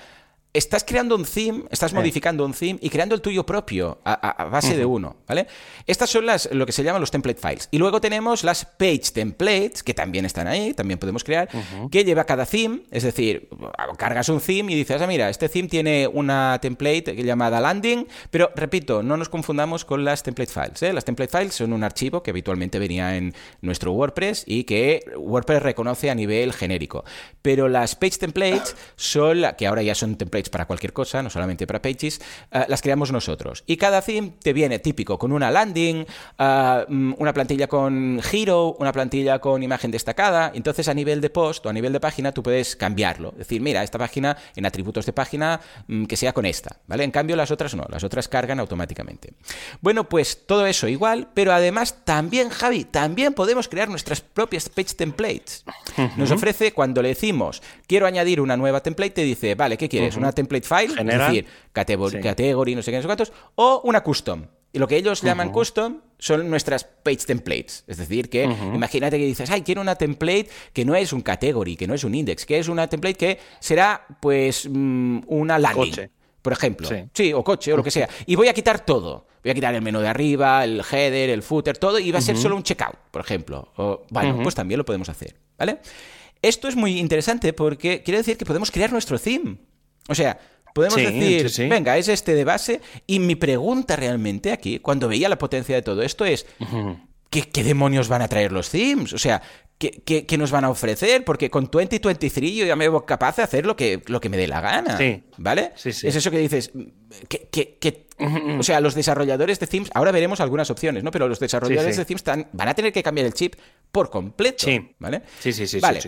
estás creando un theme, estás modificando un theme y creando el tuyo propio a, base de uno, ¿vale? Estas son las, lo que se llaman los template files. Y luego tenemos las page templates, que también están ahí, también podemos crear, que lleva cada theme, es decir, cargas un theme y dices, ah, mira, este theme tiene una template llamada landing, pero repito, no nos confundamos con las template files. ¿eh? Las template files son un archivo que habitualmente venía en nuestro WordPress y que WordPress reconoce a nivel genérico. Pero las page templates son, que ahora ya son templates para cualquier cosa, no solamente para pages, eh, las creamos nosotros. Y cada theme te viene típico con una landing, eh, mm, una plantilla con giro, una plantilla con imagen destacada. Entonces, a nivel de post o a nivel de página, tú puedes cambiarlo. Es decir, mira, esta página en atributos de página mm, que sea con esta, ¿vale? En cambio, las otras no, las otras cargan automáticamente. Bueno, pues todo eso igual, pero además también, Javi, también podemos crear nuestras propias page templates. Nos ofrece cuando le decimos quiero añadir una nueva template, te dice, vale, ¿qué quieres? Una template file, es decir, category, no sé qué, no sé cuántos, o una custom. Y lo que ellos llaman custom son nuestras page templates. Es decir, que imagínate que dices, ay, quiero una template que no es un category, que no es un index, que es una template que será, pues, mm, una landing. Por ejemplo. Sí. o coche, o lo que sea. Y voy a quitar todo. Voy a quitar el menú de arriba, el header, el footer, todo, y va a ser solo un checkout, por ejemplo. O, bueno, pues también lo podemos hacer. ¿Vale? Esto es muy interesante porque quiere decir que podemos crear nuestro theme. O sea, podemos decir, venga, es este de base. Y mi pregunta realmente aquí, cuando veía la potencia de todo esto, es, ¿qué, demonios van a traer los themes? O sea, ¿qué, nos van a ofrecer? Porque con 2023 yo ya me veo capaz de hacer lo que, lo que me dé la gana. ¿Vale? Es eso que dices, que, o sea, los desarrolladores de themes, ahora veremos algunas opciones, ¿no? Pero los desarrolladores de themes van a tener que cambiar el chip por completo. Sí. ¿Vale? Sí, sí, sí. Vale.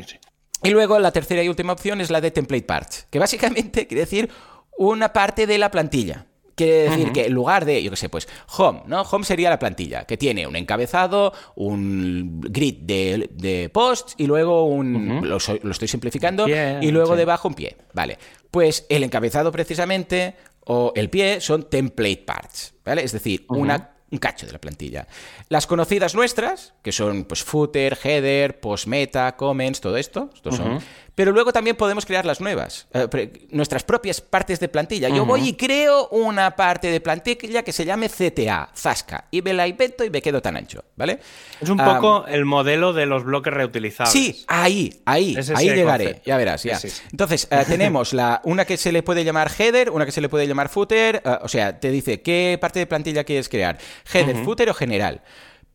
Y luego la tercera y última opción es la de template parts, que básicamente quiere decir una parte de la plantilla. Quiere decir que en lugar de, yo qué sé, pues home, ¿no? Home sería la plantilla, que tiene un encabezado, un grid de, posts y luego un. lo, estoy simplificando, y luego debajo un pie. Vale. Pues el encabezado precisamente o el pie son template parts, ¿vale? Es decir, una un cacho de la plantilla. Las conocidas nuestras, que son pues footer, header, post meta, comments, todo esto, estos son pero luego también podemos crear las nuevas, eh, nuestras propias partes de plantilla. Yo voy y creo una parte de plantilla que se llame CTA, Zasca, y me la invento y me quedo tan ancho, ¿vale? Es un poco el modelo de los bloques reutilizables. Sí, ahí, ahí, ahí llegaré, ya verás, ya. Entonces, eh, tenemos la, una que se le puede llamar header, una que se le puede llamar footer, eh, o sea, te dice qué parte de plantilla quieres crear, header, footer o general.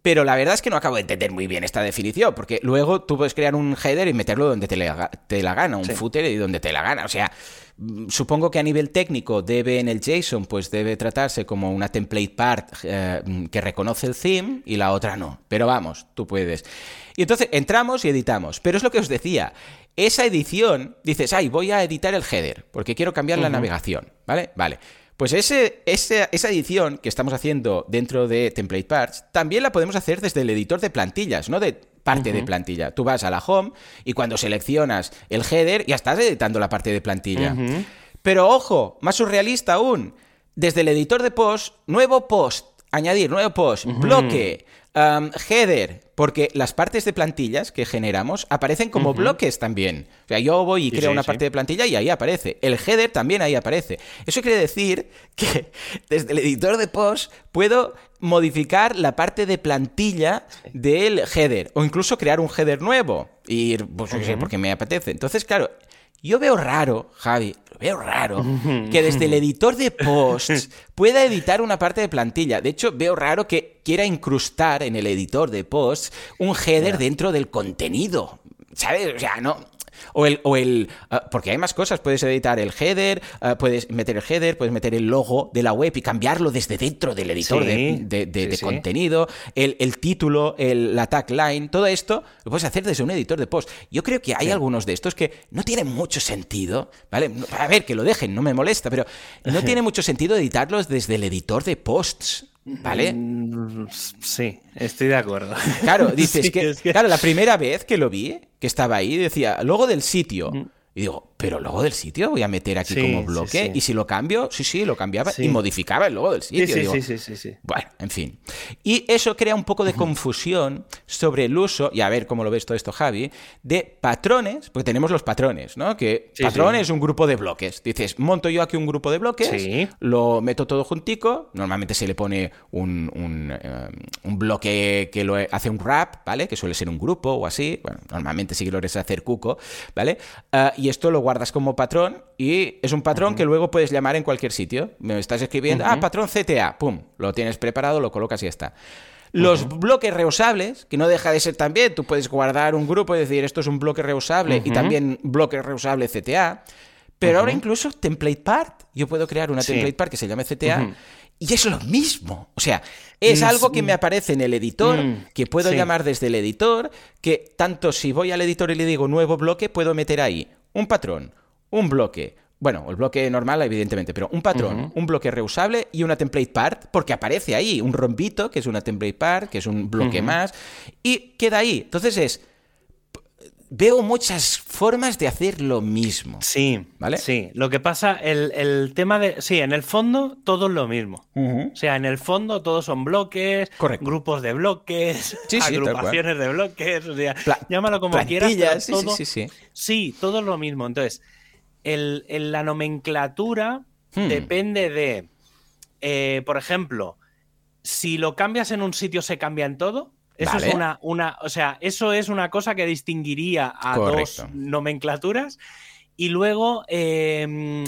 Pero la verdad es que no acabo de entender muy bien esta definición, porque luego tú puedes crear un header y meterlo donde te, la gana, un footer y donde te la gana. O sea, mm, supongo que a nivel técnico debe en el JSON, pues debe tratarse como una template part eh, mm, que reconoce el theme y la otra no. Pero vamos, tú puedes. Y entonces entramos y editamos. Pero es lo que os decía. Esa edición, dices, ay, voy a editar el header, porque quiero cambiar la navegación. ¿Vale? Vale. Pues ese, esa edición que estamos haciendo dentro de Template Parts también la podemos hacer desde el editor de plantillas, no de parte de plantilla. Tú vas a la home y cuando seleccionas el header ya estás editando la parte de plantilla. Pero ojo, más surrealista aún, desde el editor de post, nuevo post, añadir nuevo post, bloque, um, header, porque las partes de plantillas que generamos aparecen como bloques también. O sea, yo voy y Sí, creo sí, una sí. parte de plantilla y ahí aparece. El header también ahí aparece. Eso quiere decir que desde el editor de post puedo modificar la parte de plantilla del header o incluso crear un header nuevo y pues, qué sé, porque me apetece. Entonces, claro, yo veo raro, Javi, lo veo raro que desde el editor de posts pueda editar una parte de plantilla. De hecho, veo raro que quiera incrustar en el editor de posts un header dentro del contenido. ¿Sabes? O sea, no. O el, o el ah, porque hay más cosas, puedes editar el header, ah, puedes meter el header, puedes meter el logo de la web y cambiarlo desde dentro del editor Sí, de, de- de- sí, de sí. contenido, el, el título, el, la tagline, todo esto lo puedes hacer desde un editor de post. Yo creo que hay algunos de estos que no tienen mucho sentido, ¿vale? A ver, que lo dejen, no me molesta, pero no tiene mucho sentido editarlos desde el editor de posts, ¿vale? Mm, Sí, estoy de acuerdo. Claro, dices Sí, que, es que- Claro, la primera vez que lo vi, que estaba ahí, decía, logo del sitio. Y digo, pero logo del sitio voy a meter aquí Sí, como bloque. sí. Y si lo cambio, sí, sí, lo cambiaba y modificaba el logo del sitio. Sí, sí, Digo, sí, sí, sí. Bueno, en fin. Y eso crea un poco de confusión sobre el uso, y a ver cómo lo ves todo esto, Javi, de patrones, porque tenemos los patrones, ¿no? Que Sí, patrón es un grupo de bloques. Dices, monto yo aquí un grupo de bloques, lo meto todo juntico, normalmente se le pone un, un, eh, un bloque que lo hace un wrap, ¿vale? Que suele ser un grupo o así, bueno, normalmente sí que lo eres hacer cuco, ¿vale? Ah, y esto lo guardas como patrón y es un patrón que luego puedes llamar en cualquier sitio. Me estás escribiendo, ah, patrón CTA, pum, lo tienes preparado, lo colocas y ya está. Los bloques reusables, que no deja de ser también, tú puedes guardar un grupo y decir esto es un bloque reusable y también bloque reusable CTA, pero ahora incluso template part, yo puedo crear una Sí. template part que se llame CTA y es lo mismo. O sea, es algo que me aparece en el editor, Mm, que puedo sí. llamar desde el editor, que tanto si voy al editor y le digo nuevo bloque, puedo meter ahí un patrón, un bloque, bueno, el bloque normal, evidentemente, pero un patrón, un bloque reusable y una template part, porque aparece ahí un rombito, que es una template part, que es un bloque más, y queda ahí. Entonces es. Veo muchas formas de hacer lo mismo. Sí, ¿Vale? Sí, lo que pasa, el, el tema de. Sí, en el fondo todo es lo mismo. O sea, en el fondo todos son bloques, Correcto. grupos de bloques, Sí, sí, agrupaciones de bloques, o sea, Pla- llámalo como quieras. sí, sí, todo- sí, sí. Sí, todo es lo mismo. Entonces, el, el- la nomenclatura Hmm. depende de, eh, por ejemplo, si lo cambias en un sitio se cambia en todo. Eso Vale. es una, una, o sea, eso es una cosa que distinguiría a Correcto. dos nomenclaturas. Y luego, eh,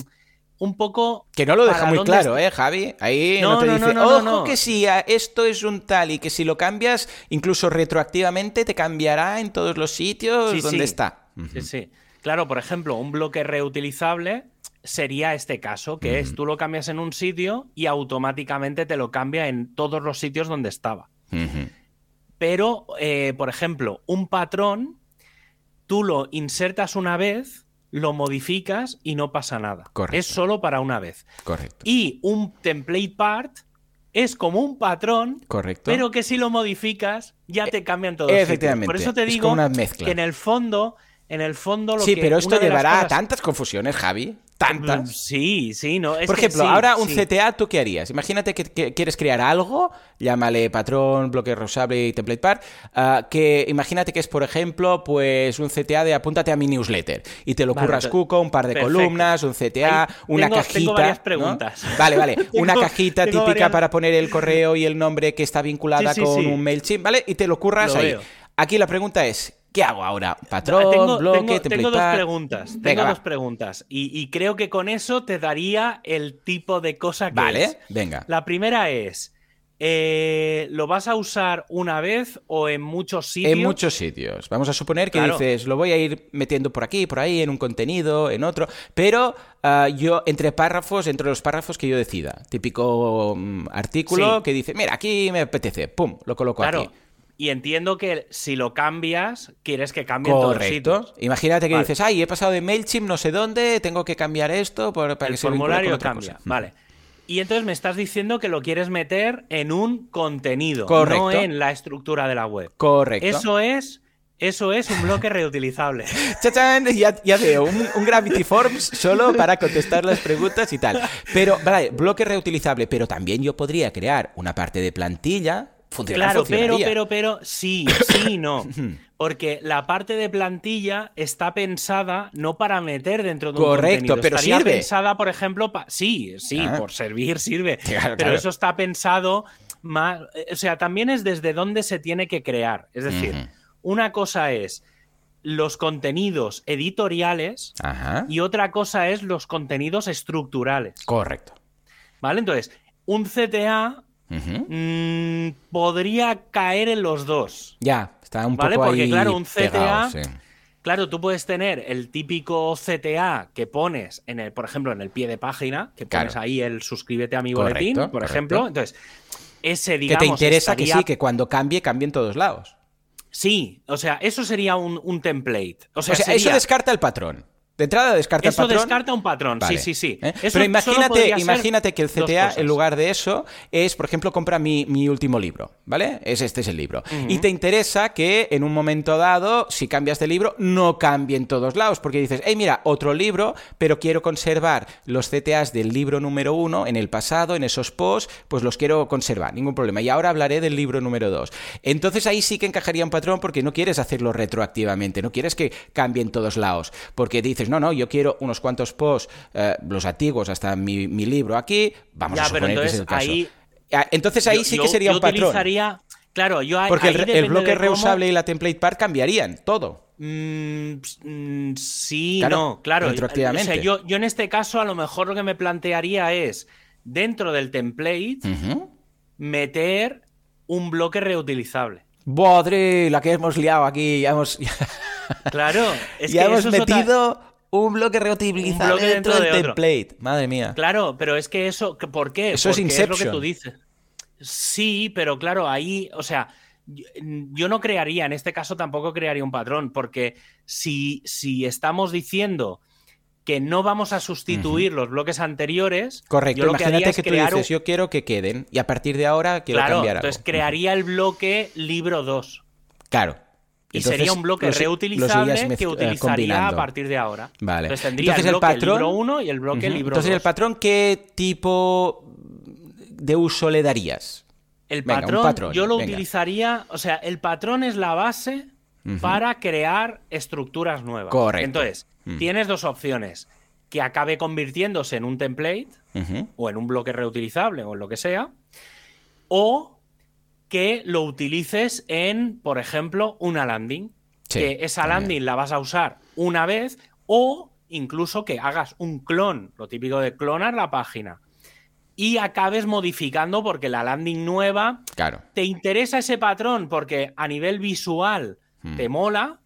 un poco. Que no lo deja muy claro, ¿eh, Javi? Ahí no, No, te no, dice, no, no, ojo que si esto es un tal y que si lo cambias, incluso retroactivamente te cambiará en todos los sitios Sí, donde sí. está. Sí, sí. Claro, por ejemplo, un bloque reutilizable sería este caso, que es tú lo cambias en un sitio y automáticamente te lo cambia en todos los sitios donde estaba. Pero, eh, por ejemplo, un patrón, tú lo insertas una vez, lo modificas y no pasa nada. Correcto. Es solo para una vez. Correcto. Y un template part es como un patrón, Correcto. pero que si lo modificas ya te cambian todos. sitios. efectivamente, Por eso te digo que en el fondo, en el fondo lo sí, que pero esto llevará a tantas confusiones, Javi. Tantas. Sí, sí, no. es Por que ejemplo, sí, ahora un sí. CTA, ¿tú qué harías? Imagínate que, que quieres crear algo, llámale patrón, bloque reusable y template part, ah, que imagínate que es, por ejemplo, pues un CTA de apúntate a mi newsletter y te lo Vale, curras cuco, un par de perfecto. columnas, un CTA, Ahí una tengo- cajita. tengo varias ¿no? preguntas. Vale, vale. una cajita típica varias- para poner el correo y el nombre que está vinculada Sí, con un MailChimp, ¿vale? Y te lo curras Lo ahí. veo. Aquí la pregunta es, ¿qué hago ahora? Patrón, tengo, bloque, tengo- tengo dos preguntas. Tengo va. dos preguntas. Y, y creo que con eso te daría el tipo de cosa que Vale, es. venga. La primera es. eh, ¿Lo vas a usar una vez o en muchos sitios? En muchos sitios. Vamos a suponer que Claro. dices, lo voy a ir metiendo por aquí, por ahí, en un contenido, en otro, pero ah, yo, entre párrafos, entre los párrafos que yo decida. Típico mm, artículo Sí. que dice, mira, aquí me apetece, pum, lo coloco Claro. aquí. Y entiendo que si lo cambias, quieres que cambie todos sitios. Imagínate que Vale. dices, ay, he pasado de MailChimp no sé dónde, tengo que cambiar esto por- para el que se con formulario cambia. cosa. Vale. Y entonces me estás diciendo que lo quieres meter en un contenido, Correcto. no en la estructura de la web. Correcto. Eso es Eso es un bloque reutilizable. ¡Chachán! Ya, ya veo, un, un, Gravity Forms solo para contestar las preguntas y tal. Pero, vale, bloque reutilizable, pero también yo podría crear una parte de plantilla. Funcionar, claro, pero, pero, pero, sí, sí, no. Porque la parte de plantilla está pensada no para meter dentro de un Correcto, contenido. pero Estaría sirve. pensada, por ejemplo, pa... sí, sí, Ah. por servir sirve. Claro, pero claro. eso está pensado más, o sea, también es desde dónde se tiene que crear. Es decir, una cosa es los contenidos editoriales Ajá. y otra cosa es los contenidos estructurales. Correcto. ¿Vale? Entonces, un CTA Mm, podría caer en los dos. Ya, está un Vale, poco porque, ahí claro, un pegado, CTA sí. Claro, tú puedes tener el típico CTA que pones en el, por ejemplo, en el pie de página, que pones Claro. ahí el suscríbete a mi Correcto, boletín, por correcto. ejemplo. Entonces, ese Que digamos te interesa que sí, que cuando cambie, cambie en todos lados. Sí, o sea, eso sería un, un template. O O sea, eso descarta el patrón. De entrada descarta eso el patrón. descarta un patrón. Vale. Sí, sí, sí. ¿Eh? Pero imagínate, imagínate que el CTA, en lugar de eso, es, por ejemplo, compra mi, mi último libro, ¿vale? Es, este es el libro. Y te interesa que en un momento dado, si cambias de libro, no cambie en todos lados, porque dices, hey, mira, otro libro, pero quiero conservar los CTAs del libro número uno en el pasado, en esos posts, pues los quiero conservar, ningún problema. Y ahora hablaré del libro número dos. Entonces ahí sí que encajaría un patrón porque no quieres hacerlo retroactivamente, no quieres que cambie en todos lados, porque dices, no, no, yo quiero unos cuantos posts, eh, los antiguos hasta mi, mi libro aquí, vamos Ya, a pero suponer que es el entonces caso. ahí- Ah, Entonces ahí Yo- sí que sería yo un patrón. utilizaría- Claro, yo ahí- Porque el, ahí el depende bloque cómo- reusable y la template par cambiarían todo. Mm, mm, sí, Claro, no, claro. retroactivamente. O sea, yo, yo en este caso a lo mejor lo que me plantearía es, dentro del template, meter un bloque reutilizable. Bodre, la que hemos liado aquí, ya hemos, Claro, es ya que hemos eso es otra- metido un bloque reutilizable Un bloque dentro, dentro del de otro. template. Madre mía. Claro, pero es que eso, ¿por qué? Eso es Porque lo que Inception. tú dices. Sí, pero claro, ahí, o sea, yo, no crearía, en este caso tampoco crearía un patrón, porque si, si estamos diciendo que no vamos a sustituir los bloques anteriores, Correcto, yo lo que haría imagínate es que tú crear dices, un- yo quiero que queden y a partir de ahora quiero claro, cambiar algo. entonces crearía el bloque libro 2. Claro. Y Entonces, sería un bloque los- reutilizable que eh, utilizaría combinando. a partir de ahora. Vale. Entonces tendría Entonces, el el bloque patrón- libro 1 y el bloque Ujú. libro Entonces, 2. el patrón, ¿qué tipo de uso le darías? El Venga, patrón, patrón, yo lo venga. utilizaría, o sea, el patrón es la base para crear estructuras nuevas. Correcto. Entonces, Mm. tienes dos opciones. Que acabe convirtiéndose en un template o en un bloque reutilizable o en lo que sea. O que lo utilices en, por ejemplo, una landing. Sí, que esa también. landing la vas a usar una vez o incluso que hagas un clon, lo típico de clonar la página. Y acabes modificando porque la landing nueva Claro. te interesa ese patrón porque a nivel visual Mm. te mola,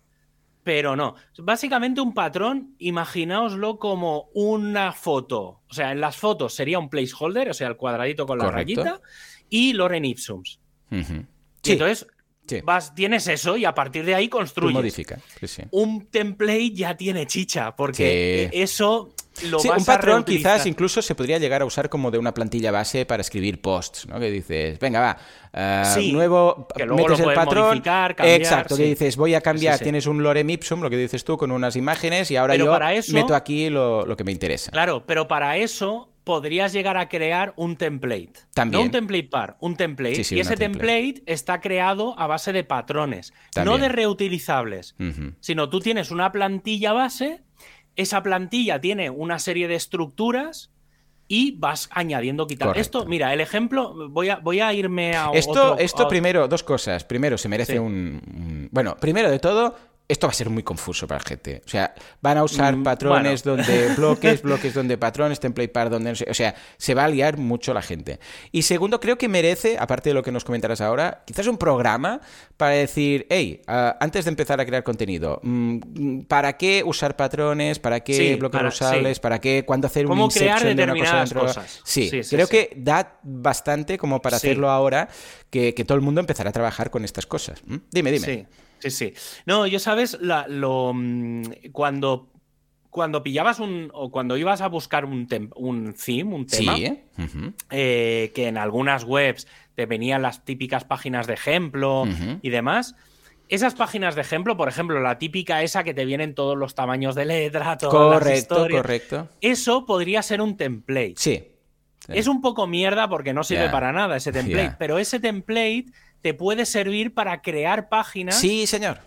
pero no. Básicamente un patrón, imaginaoslo como una foto. O sea, en las fotos sería un placeholder, o sea, el cuadradito con la Correcto. rayita, y Loren Ipsums. Ujú. Y Sí, entonces sí. vas, tienes eso y a partir de ahí construyes. modifica. Sí, sí. Un template ya tiene chicha, porque Sí. eso lo Sí, vas un patrón quizás incluso se podría llegar a usar como de una plantilla base para escribir posts, ¿no? Que dices, venga, va, eh, Sí, nuevo, que luego metes lo el patrón. modificar, cambiar, exacto, que dices, voy a cambiar, Sí, sí. tienes un lorem ipsum, lo que dices tú, con unas imágenes y ahora Pero yo para eso- meto aquí lo, lo que me interesa. Claro, pero para eso podrías llegar a crear un template. También. No un template par, un template. Sí, sí, y ese template. template. está creado a base de patrones, También. no de reutilizables. Sino tú tienes una plantilla base, esa plantilla tiene una serie de estructuras y vas añadiendo, quitando. Correcto. Esto, mira, el ejemplo, voy a, voy a irme a Esto, otro- esto a- primero, dos cosas. Primero, se merece Sí. un, un- Bueno, primero de todo, esto va a ser muy confuso para la gente. O sea, van a usar Mm, patrones donde bloques, bloques donde patrones, template par donde no sé. O sea, se va a liar mucho la gente. Y segundo, creo que merece, aparte de lo que nos comentarás ahora, quizás un programa para decir, hey, ah, antes de empezar a crear contenido, mm, ¿para qué usar patrones? ¿Para qué Sí, bloques para- usables? sí. ¿Para qué? ¿Cuándo hacer un Cómo crear inception de una cosa cosas. Sí, Sí, creo que da bastante como para hacerlo ahora que, que todo el mundo empezará a trabajar con estas cosas. ¿Mm? Dime, dime. Sí, sí, sí. No, yo sabes, la- lo, mm, cuando, cuando pillabas un, o cuando ibas a buscar un, tem- un theme, un tema, Sí, ¿eh? Eh, que en algunas webs te venían las típicas páginas de ejemplo y demás, esas páginas de ejemplo, por ejemplo, la típica esa que te vienen todos los tamaños de letra, todas correcto, las historias, correcto. Eso podría ser un template. Sí. sí. Es un poco mierda porque no sirve para nada ese template, pero ese template te puede servir para crear páginas Sí, señor.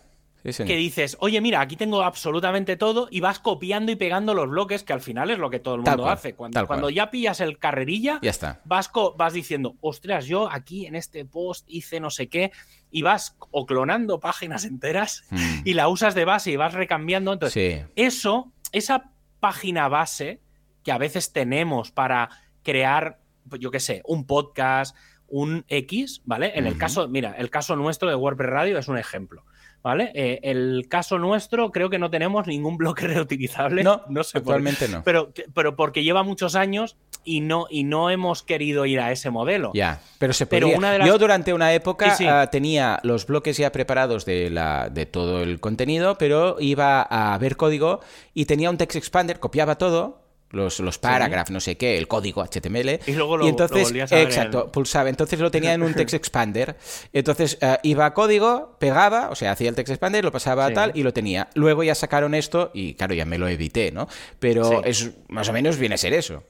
Sí, señor. que dices, oye, mira, aquí tengo absolutamente todo y vas copiando y pegando los bloques, que al final es lo que todo el mundo cual, hace. Cuando, ya pillas el carrerilla, Ya está. vas, vas diciendo, ostras, yo aquí en este post hice no sé qué, y vas o clonando páginas enteras Mm. y la usas de base y vas recambiando. Entonces, Sí. eso, esa página base que a veces tenemos para crear, pues, yo qué sé, un podcast, un X, ¿vale? En el caso, mira, el caso nuestro de WordPress Radio es un ejemplo, ¿vale? Eh, el caso nuestro creo que no tenemos ningún bloque reutilizable. No, no sé por actualmente no. Pero, pero porque lleva muchos años y no, y no hemos querido ir a ese modelo. Ya, pero se Pero podría. una de las- Yo durante una época Sí, sí. ah, tenía los bloques ya preparados de, la, de todo el contenido, pero iba a ver código y tenía un text expander, copiaba todo. Los, los paragraphs, no sé qué, el código HTML. Y luego lo- lo entonces, volvías a ver exacto, en- pulsaba. Entonces lo tenía en un text expander. Entonces eh, iba a código, pegaba, o sea, hacía el text expander, lo pasaba a tal y lo tenía. Luego ya sacaron esto y claro, ya me lo evité, ¿no? Pero Sí. es más o menos viene a ser eso.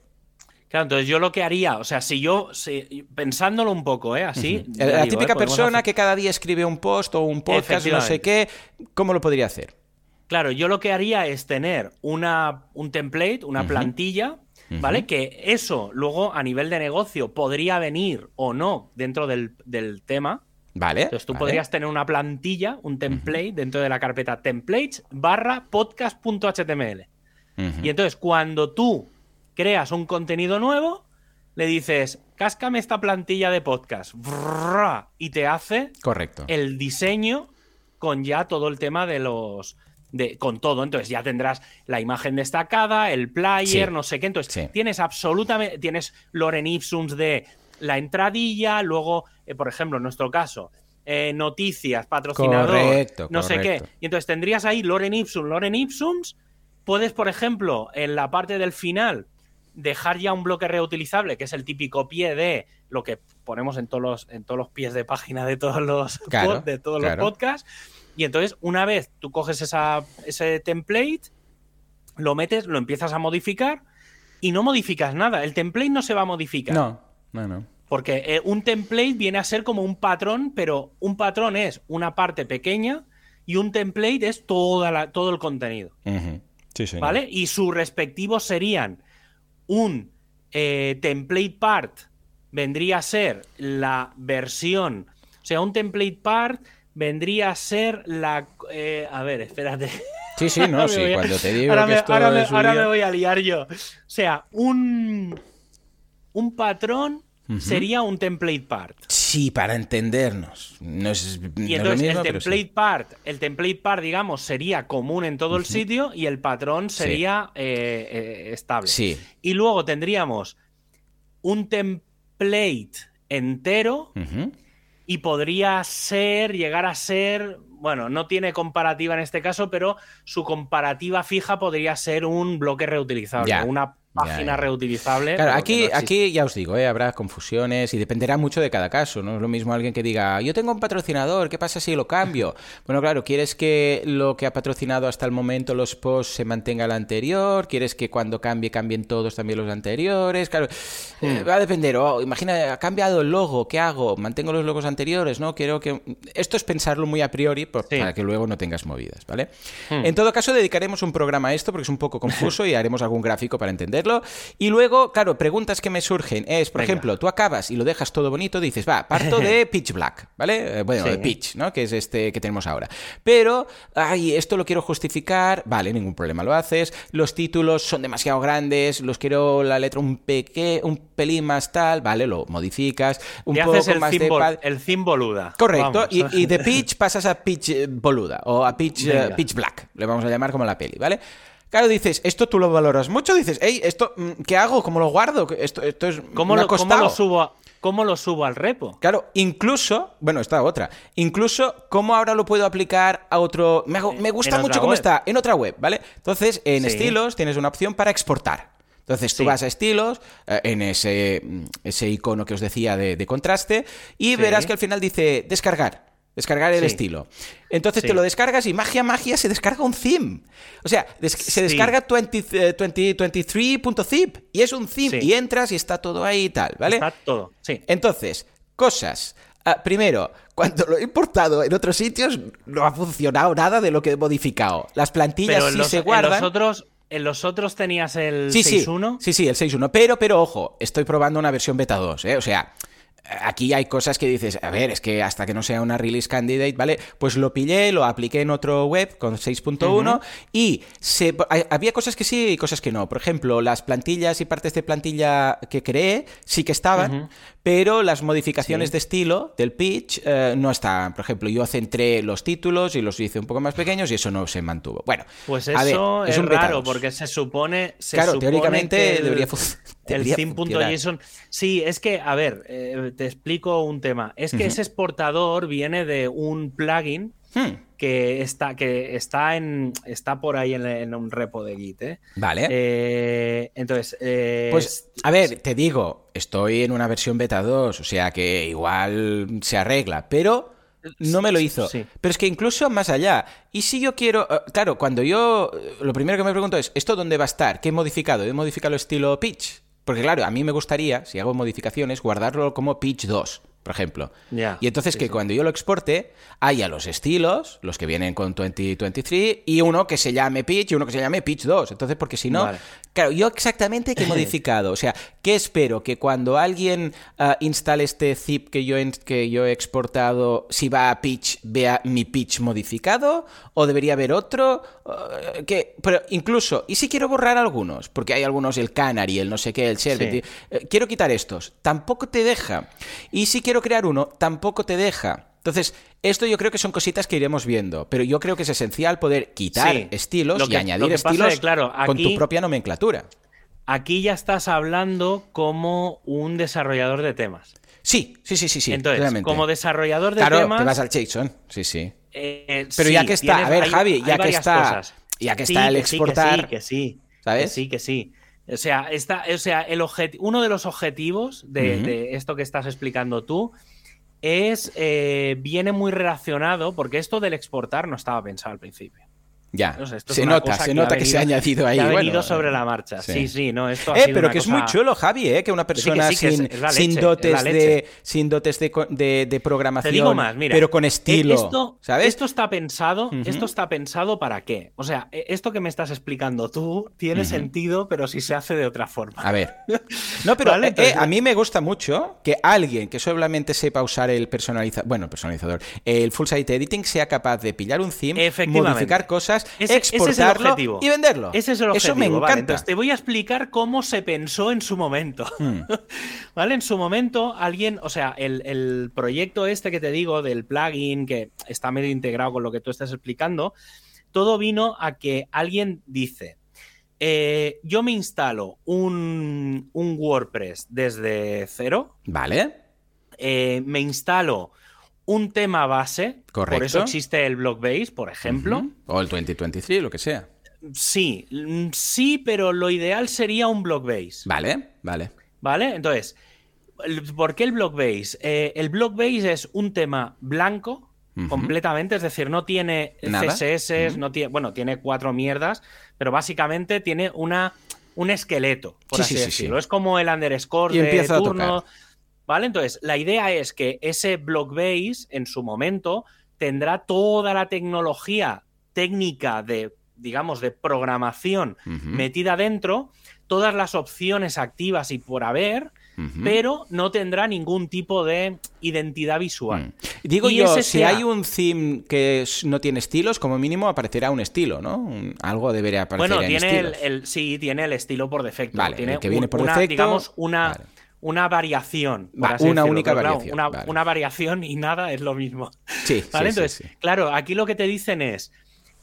Claro, entonces yo lo que haría, o sea, si yo, si- pensándolo un poco, ¿eh? Así. La digo, típica ¿eh? Persona hacer- que cada día escribe un post o un podcast, no sé qué, ¿cómo lo podría hacer? Claro, yo lo que haría es tener una, un template, una plantilla, ¿vale? Que eso luego a nivel de negocio podría venir o no dentro del, del tema. Vale. Entonces tú vale. podrías tener una plantilla, un template dentro de la carpeta templates barra podcast.html. Y entonces cuando tú creas un contenido nuevo, le dices, cáscame esta plantilla de podcast. Y te hace Correcto. el diseño con ya todo el tema de los. De, con todo, entonces ya tendrás la imagen destacada, el player, Sí. no sé qué. Entonces Sí. tienes absolutamente. Tienes Loren Ipsums de la entradilla, luego, eh, por ejemplo, en nuestro caso, eh, noticias, patrocinador, Correcto, no sé qué. Y entonces tendrías ahí Loren Ipsum, Loren Ipsums. Puedes, por ejemplo, en la parte del final, dejar ya un bloque reutilizable, que es el típico pie de lo que ponemos en todos los, en todos los pies de página de todos los, Claro, pod- de todos claro. los podcasts. Y entonces, una vez tú coges esa, ese template, lo metes, lo empiezas a modificar y no modificas nada. El template no se va a modificar. No, no, no. Porque eh, un template viene a ser como un patrón, pero un patrón es una parte pequeña y un template es toda la- todo el contenido. Ujú. Sí, señor. ¿Vale? Y sus respectivos serían un eh, template part vendría a ser la versión, o sea, un template part vendría a ser la... eh, a ver, espérate. Sí, sí, no, sí. a- Cuando te digo ahora que me, esto ahora me- es un ahora me voy a liar yo. O sea, un, un patrón sería un template part. Sí, para entendernos. No es, no es Y entonces mismo, el sí. template part, el template part, digamos, sería común en todo el sitio y el patrón Sí. sería eh, eh, estable. Sí. Y luego tendríamos un template entero Ujú. Y podría ser, llegar a ser, bueno, no tiene comparativa en este caso, pero su comparativa fija podría ser un bloque reutilizable, Ya. una página ya. reutilizable. Claro, aquí, no aquí ya os digo, ¿eh? habrá confusiones y dependerá mucho de cada caso. No es lo mismo alguien que diga, yo tengo un patrocinador, ¿qué pasa si lo cambio? Bueno, claro, ¿quieres que lo que ha patrocinado hasta el momento los posts se mantenga el anterior? ¿Quieres que cuando cambie cambien todos también los anteriores? Claro, eh, Hmm. va a depender. Oh, imagina, ha cambiado el logo, ¿qué hago? ¿Mantengo los logos anteriores? ¿No? Quiero que... Esto es pensarlo muy a priori por- Sí. para que luego no tengas movidas, ¿vale? Hmm. En todo caso, dedicaremos un programa a esto porque es un poco confuso y haremos algún gráfico para Y luego, claro, preguntas que me surgen es, por Venga. ejemplo, tú acabas y lo dejas todo bonito, dices, va, parto de Pitch Black, ¿vale? Eh, Bueno, Sí. de Pitch, ¿no? Que es este que tenemos ahora. Pero, ay, esto lo quiero justificar, vale, ningún problema, lo haces. Los títulos son demasiado grandes, los quiero la letra un peque, un pelín más tal, vale, lo modificas. Un poco haces el más de... el theme boluda. Correcto, y, y de Pitch pasas a Pitch eh, boluda o a Pitch, eh, pitch Black, le vamos a llamar como la peli, ¿vale? Claro, dices, esto tú lo valoras mucho, dices, hey, esto, mm, ¿qué hago? ¿Cómo lo guardo? Esto, esto es, ¿Cómo lo, cómo costado". lo subo, a- ¿Cómo lo subo al repo? Claro, incluso, bueno, esta otra, incluso cómo ahora lo puedo aplicar a otro, me, hago- me gusta mucho cómo web. está, en otra web, ¿vale? Entonces, en Sí. estilos tienes una opción para exportar. Entonces tú Sí. vas a estilos, eh, en ese, mm, ese icono que os decía de, de contraste, y Sí. verás que al final dice descargar. Descargar el Sí. estilo. Entonces Sí. te lo descargas y magia, magia, se descarga un theme. O sea, des- se Sí. descarga 20, eh, 2023.zip y es un theme. Sí. Y entras y está todo ahí y tal, ¿vale? Está todo, sí. Entonces, cosas. Ah, primero, cuando lo he importado en otros sitios, no ha funcionado nada de lo que he modificado. Las plantillas Pero en sí los, se en guardan. los otros, en los otros tenías el Sí, sí, 6.1. sí, sí, el 6.1. Pero, pero ojo, estoy probando una versión beta 2, ¿eh? O sea, aquí hay cosas que dices, a ver, es que hasta que no sea una release candidate, ¿vale? Pues lo pillé, lo apliqué en otro web con 6.1 y se, había cosas que sí y cosas que no. Por ejemplo, las plantillas y partes de plantilla que creé sí que estaban, pero las modificaciones Sí. de estilo del pitch eh, no estaban. Por ejemplo, yo centré los títulos y los hice un poco más pequeños y eso no se mantuvo. Bueno, Pues a ver, eso es, un raro, 2. porque se supone. Se Claro, supone teóricamente que el- debería fu- El theme.json. Sí, es que, a ver, eh, te explico un tema. Es que ese exportador viene de un plugin Hmm, que está, que está en. está por ahí en, en un repo de Git, ¿eh? Vale. Eh, entonces. eh, Pues, a ver, te digo, estoy en una versión beta 2, o sea que igual se arregla, pero no me lo hizo. Sí. Pero es que incluso más allá, y si yo quiero, eh, claro, cuando yo, lo primero que me pregunto es, ¿esto dónde va a estar? ¿Qué he modificado? ¿He modificado el estilo pitch? Porque claro, a mí me gustaría, si hago modificaciones, guardarlo como pitch 2, por ejemplo. Y entonces sí, que sí. cuando yo lo exporte, haya los estilos, los que vienen con 2023, y uno que se llame pitch y uno que se llame pitch 2. Entonces, porque si no, Vale. Claro, yo exactamente qué he modificado. O sea, ¿qué espero? Que cuando alguien ah, instale este zip que yo, que yo he exportado, si va a pitch, vea mi pitch modificado? ¿O debería haber otro? Que, pero incluso, ¿y si quiero borrar algunos? Porque hay algunos, el Canary, el no sé qué, el. Sí. eh, quiero quitar estos. Tampoco te deja. Y si quiero crear uno, tampoco te deja. Entonces, esto yo creo que son cositas que iremos viendo, pero yo creo que es esencial poder quitar Sí. estilos Lo y añadir estilos es claro, con tu propia nomenclatura. Aquí ya estás hablando como un desarrollador de temas. Sí, sí, sí, sí, sí. Entonces, realmente. como desarrollador de claro, temas. te vas al JSON, sí, sí. eh, Pero sí, ya que está, tienes- a ver, hay- Javi, ya que está- cosas. ya que Sí, está el que sí, que exportar, sí, que sí, ¿sabes? Que sí, que sí. O sea, está, o sea el uno de los objetivos de esto que estás explicando tú es eh, viene muy relacionado, porque esto del exportar no estaba pensado al principio. Ya, No sé, esto es se nota, se nota que se ha añadido ahí. que ha bueno, venido sobre eh, la marcha. sí. Sí, sí, no, esto ha Eh, sido pero una que es muy chulo, Javi, ¿eh? que una persona sí, que es- sin, dotes, de, sin dotes de, de- de programación, Te digo más, mira. pero con estilo, eh, Esto, ¿sabes? esto está pensado, esto está pensado para qué. O sea, e- esto que me estás explicando tú tiene sentido, pero si se hace de otra forma. A ver. No, pero Vale, eh, entonces- eh, a mí me gusta mucho que alguien que solamente sepa usar el personalizador, bueno, personalizador, el full site editing sea capaz de pillar un theme, modificar cosas, Ese- ese es el exportarlo objetivo. y venderlo. Ese es el objetivo. Eso me Vale, encanta. entonces te voy a explicar cómo se pensó en su momento. Hmm. ¿Vale? En su momento, alguien, o sea, el, el proyecto este que te digo del plugin, que está medio integrado con lo que tú estás explicando, todo vino a que alguien dice. eh, yo me instalo un, un WordPress desde cero, Vale. eh, me instalo un tema base, por Correcto. eso existe el Blockbase, por ejemplo. O el 2023, lo que sea. Sí, mm, sí, pero lo ideal sería un block base. Vale, vale. ¿Vale? Entonces, ¿por qué el block base? Eh, el block base es un tema blanco completamente, es decir, no tiene Nada. CSS, no tiene, bueno, tiene cuatro mierdas, pero básicamente tiene una, un esqueleto, por Sí, así sí, sí, decirlo. sí. Es como el underscore Y de a turno. ¿Vale? Entonces, la idea es que ese block base, en su momento, tendrá toda la tecnología técnica de, digamos, de programación metida dentro, todas las opciones activas y por haber, pero no tendrá ningún tipo de identidad visual. Mm. Digo Y yo, ese si sea- hay un theme que no tiene estilos, como mínimo aparecerá un estilo, ¿no? Un- algo debería aparecer Bueno, en tiene el, sí, tiene el estilo por defecto. Vale, tiene el que viene por una, defecto, digamos, una, vale. Una variación. por Va, así una decirlo, única claro, variación, una, vale. una variación y nada es lo mismo. Sí, ¿Vale? sí, Entonces, sí. claro, aquí lo que te dicen es.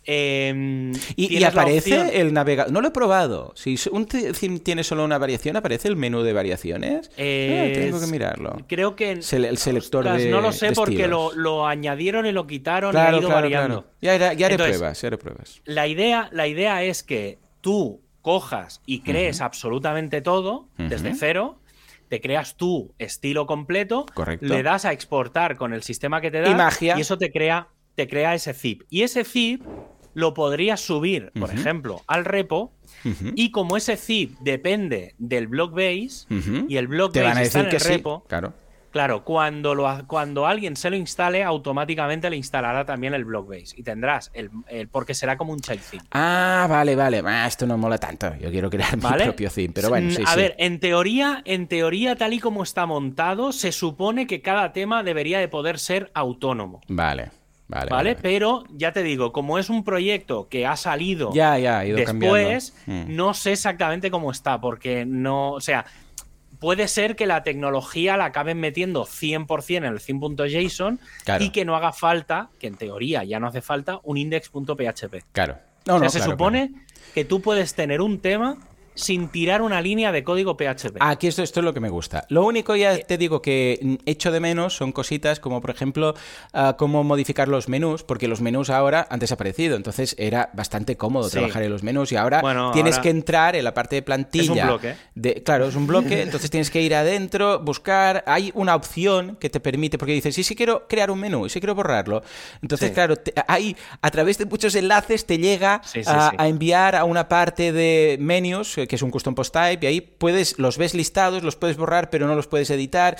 em, Y, aparece el navegador. No lo he probado. Si un tiene solo una variación, ¿aparece el menú de variaciones? Eh, Ah, tengo que mirarlo. Creo que. Sele- el selector Ostras, de- No lo sé de porque lo, lo añadieron y lo quitaron y ha ido claro, variando. claro. Ya, haré- ya haré Entonces, pruebas, ya haré pruebas. La idea, la idea es que tú cojas y crees absolutamente todo desde cero, te creas tu estilo completo, Correcto. le das a exportar con el sistema que te da Y magia. eso te crea, te crea ese zip. Y ese zip lo podrías subir, por ejemplo, al repo y como ese zip depende del block base y el block Te base van a está en que el sí. repo, Claro. Claro, cuando, lo, cuando alguien se lo instale, automáticamente le instalará también el Blockbase. Y tendrás el, el- porque será como un child theme. Ah, vale, vale. Ah, esto no mola tanto. Yo quiero crear mi propio theme. Pero bueno, Mm, sí, A sí. ver, en teoría, en teoría, tal y como está montado, se supone que cada tema debería de poder ser autónomo. Vale, vale. ¿Vale? Pero ya te digo, como es un proyecto que ha salido Ya, ya, ha ido después, cambiando. Mm. no sé exactamente cómo está, porque no. O sea, puede ser que la tecnología la acaben metiendo 100% en el theme.json Claro. y que no haga falta, que en teoría ya no hace falta, un index.php. Claro. No, o sea, no, se claro, supone claro. que tú puedes tener un tema sin tirar una línea de código PHP. Aquí esto, esto es lo que me gusta. Lo único ya te digo que echo de menos son cositas como por ejemplo ah, cómo modificar los menús, porque los menús ahora han desaparecido, entonces era bastante cómodo Sí. trabajar en los menús y ahora Bueno, tienes ahora- que entrar en la parte de plantilla. bloque. de- claro, es un bloque, entonces tienes que ir adentro, buscar, hay una opción que te permite, porque dices, sí, sí quiero crear un menú, y sí quiero borrarlo. Entonces, Sí. claro, te- ahí a través de muchos enlaces te llega Sí, a, enviar a una parte de menus, que es un custom post type, y ahí puedes, los ves listados, los puedes borrar, pero no los puedes editar.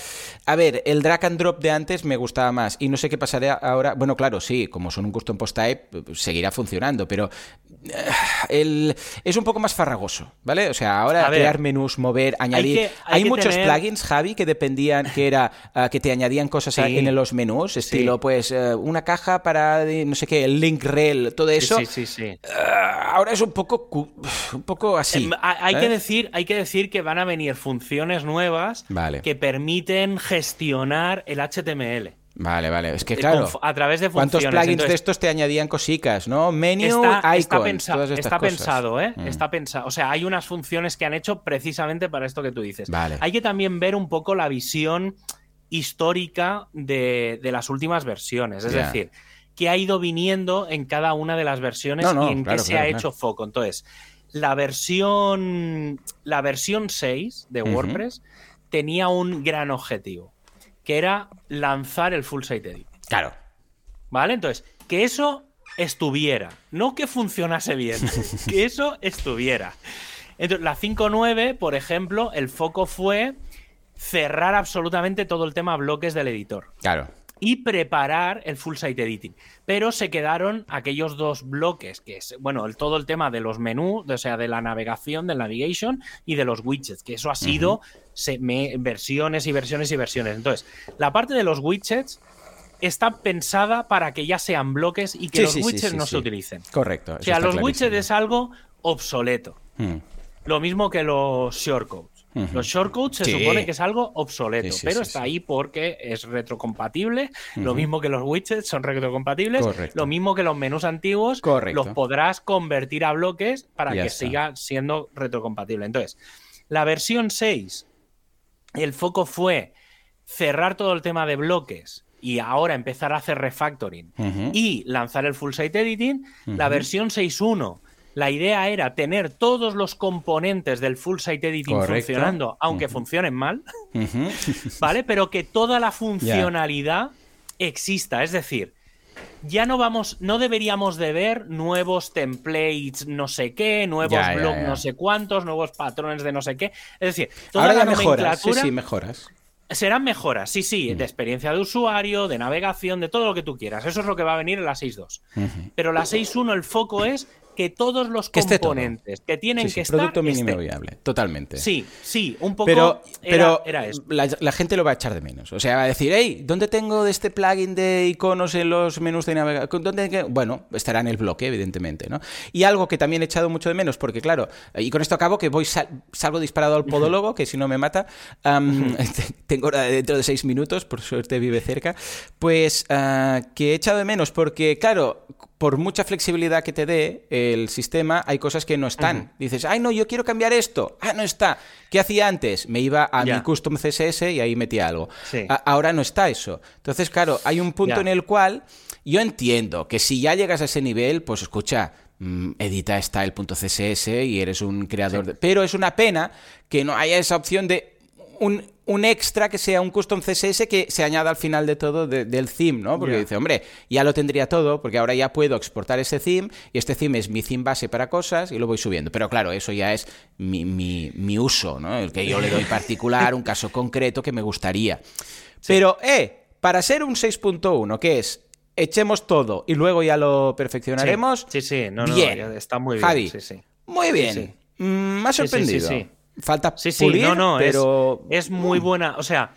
A ver, el drag and drop de antes me gustaba más, y no sé qué pasará ahora. Bueno, claro, sí, como son un custom post type, seguirá funcionando, pero eh, el, es un poco más farragoso, ¿vale? O sea, ahora ver, crear menús, mover, añadir. que- hay muchos tener- plugins, Javi, que dependían, que era ah, que te añadían cosas Sí. en los menús, estilo, Sí. pues, eh, una caja para, no sé qué, el link rel, todo eso. Sí, sí, sí. sí. Ah, ahora es un poco un poco así. Em, ha- hay, ¿eh? que decir, hay que decir que van a venir funciones nuevas Vale. que permiten gestionar el HTML. Vale, vale. Es que Eh, claro. a través de ¿Cuántos funciones. plugins de estos te añadían cositas, no? Menu, está, está icon, pensa- todas estas está cosas. pensado, ¿eh? Mm. Está pensado. O sea, hay unas funciones que han hecho precisamente para esto que tú dices. Vale. Hay que también ver un poco la visión histórica de, de las últimas versiones. Es decir, que ha ido viniendo en cada una de las versiones No, no, y en claro, qué se claro, ha claro. hecho foco. Entonces, la versión, la versión 6 de. WordPress tenía un gran objetivo, que era lanzar el full site edit. Claro. ¿Vale? Entonces, que eso estuviera, no que funcionase bien, que eso estuviera. Entonces, la 5.9, por ejemplo, el foco fue cerrar absolutamente todo el tema bloques del editor Claro. Y preparar el full site editing. Pero se quedaron aquellos dos bloques, que es, bueno, el, todo el tema de los menús, o sea, de la navegación, del navigation y de los widgets, que eso ha sido se- me- versiones y versiones y versiones. Entonces, la parte de los widgets está pensada para que ya sean bloques y que Sí, los sí, widgets sí, no se utilicen. Correcto. O sea, los clarísimo. widgets es algo obsoleto. Mm. Lo mismo que los Los shortcodes se Sí. supone que es algo obsoleto, Sí, sí, pero está ahí porque es retrocompatible. Lo mismo que los widgets son retrocompatibles. Correcto. Lo mismo que los menús antiguos Correcto. los podrás convertir a bloques para Ya que está. siga siendo retrocompatible. Entonces, la versión 6, el foco fue cerrar todo el tema de bloques y ahora empezar a hacer refactoring y lanzar el full site editing. La versión 6.1, la idea era tener todos los componentes del full site editing Correcto. funcionando, aunque funcionen mal. ¿vale? Pero que toda la funcionalidad exista. Es decir, ya no vamos, no deberíamos de ver nuevos templates, no sé qué, nuevos blogs, no sé cuántos, nuevos patrones de no sé qué. Es decir, toda Ahora la mejoras. Sí, mejoras. serán mejoras, sí, sí, Mm. de experiencia de usuario, de navegación, de todo lo que tú quieras. Eso es lo que va a venir en la 6.2. Ujú. Pero la 6.1 el foco es que todos los componentes que tienen Sí, sí, que estar producto mínimo viable. Totalmente. Sí, sí, un poco Pero, era, pero era eso. la, la gente lo va a echar de menos. O sea, va a decir, hey, ¿dónde tengo de este plugin de iconos en los menús de navegación? ¿Dónde que-?" Bueno, estará en el bloque, evidentemente, ¿no? Y algo que también he echado mucho de menos, porque claro, y con esto acabo que voy sal- salgo disparado al podólogo, que si no me mata. tengo dentro de seis minutos, por suerte vive cerca. Pues ah, que he echado de menos, porque claro, por mucha flexibilidad que te dé el sistema, hay cosas que no están. Dices, ay, no, yo quiero cambiar esto. Ah, no está. ¿Qué hacía antes? Me iba a mi custom CSS y ahí metía algo. Sí. Ahora no está eso. Entonces, claro, hay un punto en el cual yo entiendo que si ya llegas a ese nivel, pues escucha, mm, edita style.css y eres un creador de... Pero es una pena que no haya esa opción de un un extra que sea un custom CSS que se añada al final de todo del theme, ¿no? Porque dice, hombre, ya lo tendría todo, porque ahora ya puedo exportar ese theme y este theme es mi theme base para cosas y lo voy subiendo. Pero claro, eso ya es mi, mi, uso, ¿no? El que yo le doy particular, un caso concreto que me gustaría. Pero, eh, para ser un 6.1, que es echemos todo y luego ya lo perfeccionaremos. Sí, sí, no, no, está muy bien. Javi, muy bien. Mm, me ha sorprendido. Falta pulir, no, no, pero... Es, muy buena, o sea...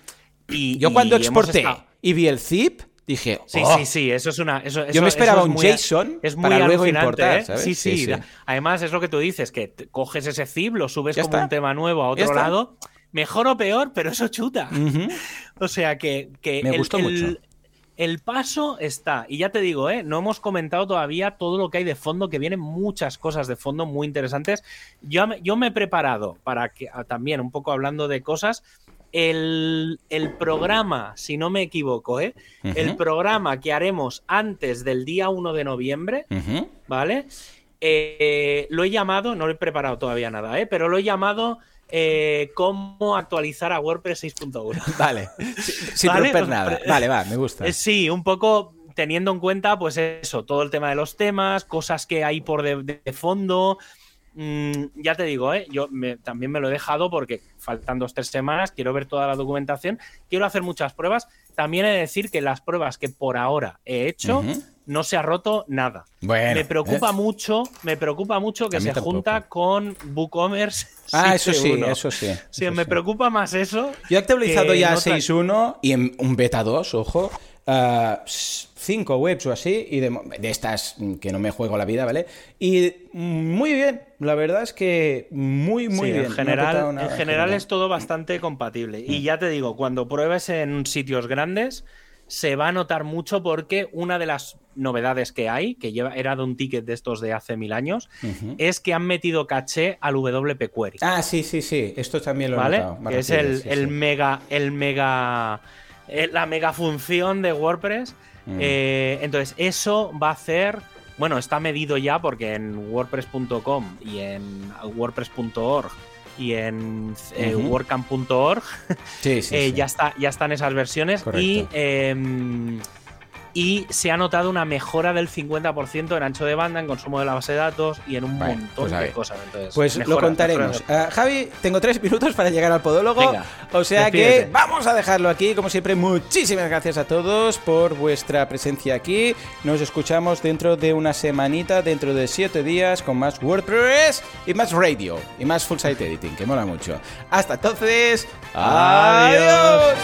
Y, Yo cuando exporté y vi el zip, dije... Sí, oh". sí, sí, eso es una... Yo me esperaba un JSON es muy para luego importar, ¿eh? Sí, sí, Además es lo que tú dices, que coges ese zip, lo subes como un tema nuevo a otro lado... Mejor o peor, pero eso chuta. O sea que, que me gustó mucho el paso está, y ya te digo, ¿eh? no hemos comentado todavía todo lo que hay de fondo, que vienen muchas cosas de fondo muy interesantes. Yo, yo me he preparado para que, ah, también un poco hablando de cosas, el, programa, si no me equivoco, ¿eh? el programa que haremos antes del día 1 de noviembre, ¿vale? Eh, lo he llamado, no lo he preparado todavía nada, ¿eh? pero lo he llamado eh, cómo actualizar a WordPress 6.1. Vale, sin romper nada. Vale, va, me gusta. Eh, sí, un poco teniendo en cuenta, pues eso, todo el tema de los temas, cosas que hay por de, fondo. Mm, ya te digo, ¿eh? yo también me lo he dejado porque faltan dos tres semanas, quiero ver toda la documentación, quiero hacer muchas pruebas. También he de decir que las pruebas que por ahora he hecho no se ha roto nada. me preocupa mucho, me preocupa mucho que se junta con WooCommerce. Ah, eso sí, eso sí. Sí, me preocupa más eso. Yo he actualizado ya 6.1 y en un beta 2, ojo. Uh, cinco webs o así, y de, estas que no me juego la vida, ¿vale? Y muy bien, la verdad es que muy, muy bien. En general, en general es todo bastante compatible. Y mm. ya te digo, cuando pruebes en sitios grandes, se va a notar mucho porque una de las novedades que hay, que lleva, era de un ticket de estos de hace mil años, es que han metido caché al WP Query. Ah, sí, sí, sí. Esto también lo he ¿Vale? notado. es el, mega, el mega, eh, la mega función de WordPress. Mm. Eh, entonces, eso va a hacer. Bueno, está medido ya porque en WordPress.com y en WordPress.org y en eh, WordCamp.org eh, ya, está, ya están esas versiones y em, y se ha notado una mejora del 50% en ancho de banda, en consumo de la base de datos y en un montón pues de cosas. pues lo contaremos. Ah, Javi, tengo tres minutos para llegar al podólogo, o sea que vamos a dejarlo aquí. Como siempre, muchísimas gracias a todos por vuestra presencia aquí. Nos escuchamos dentro de una semanita, dentro de siete días, con más WordPress y más radio y más full site editing, que mola mucho. Hasta entonces, adiós.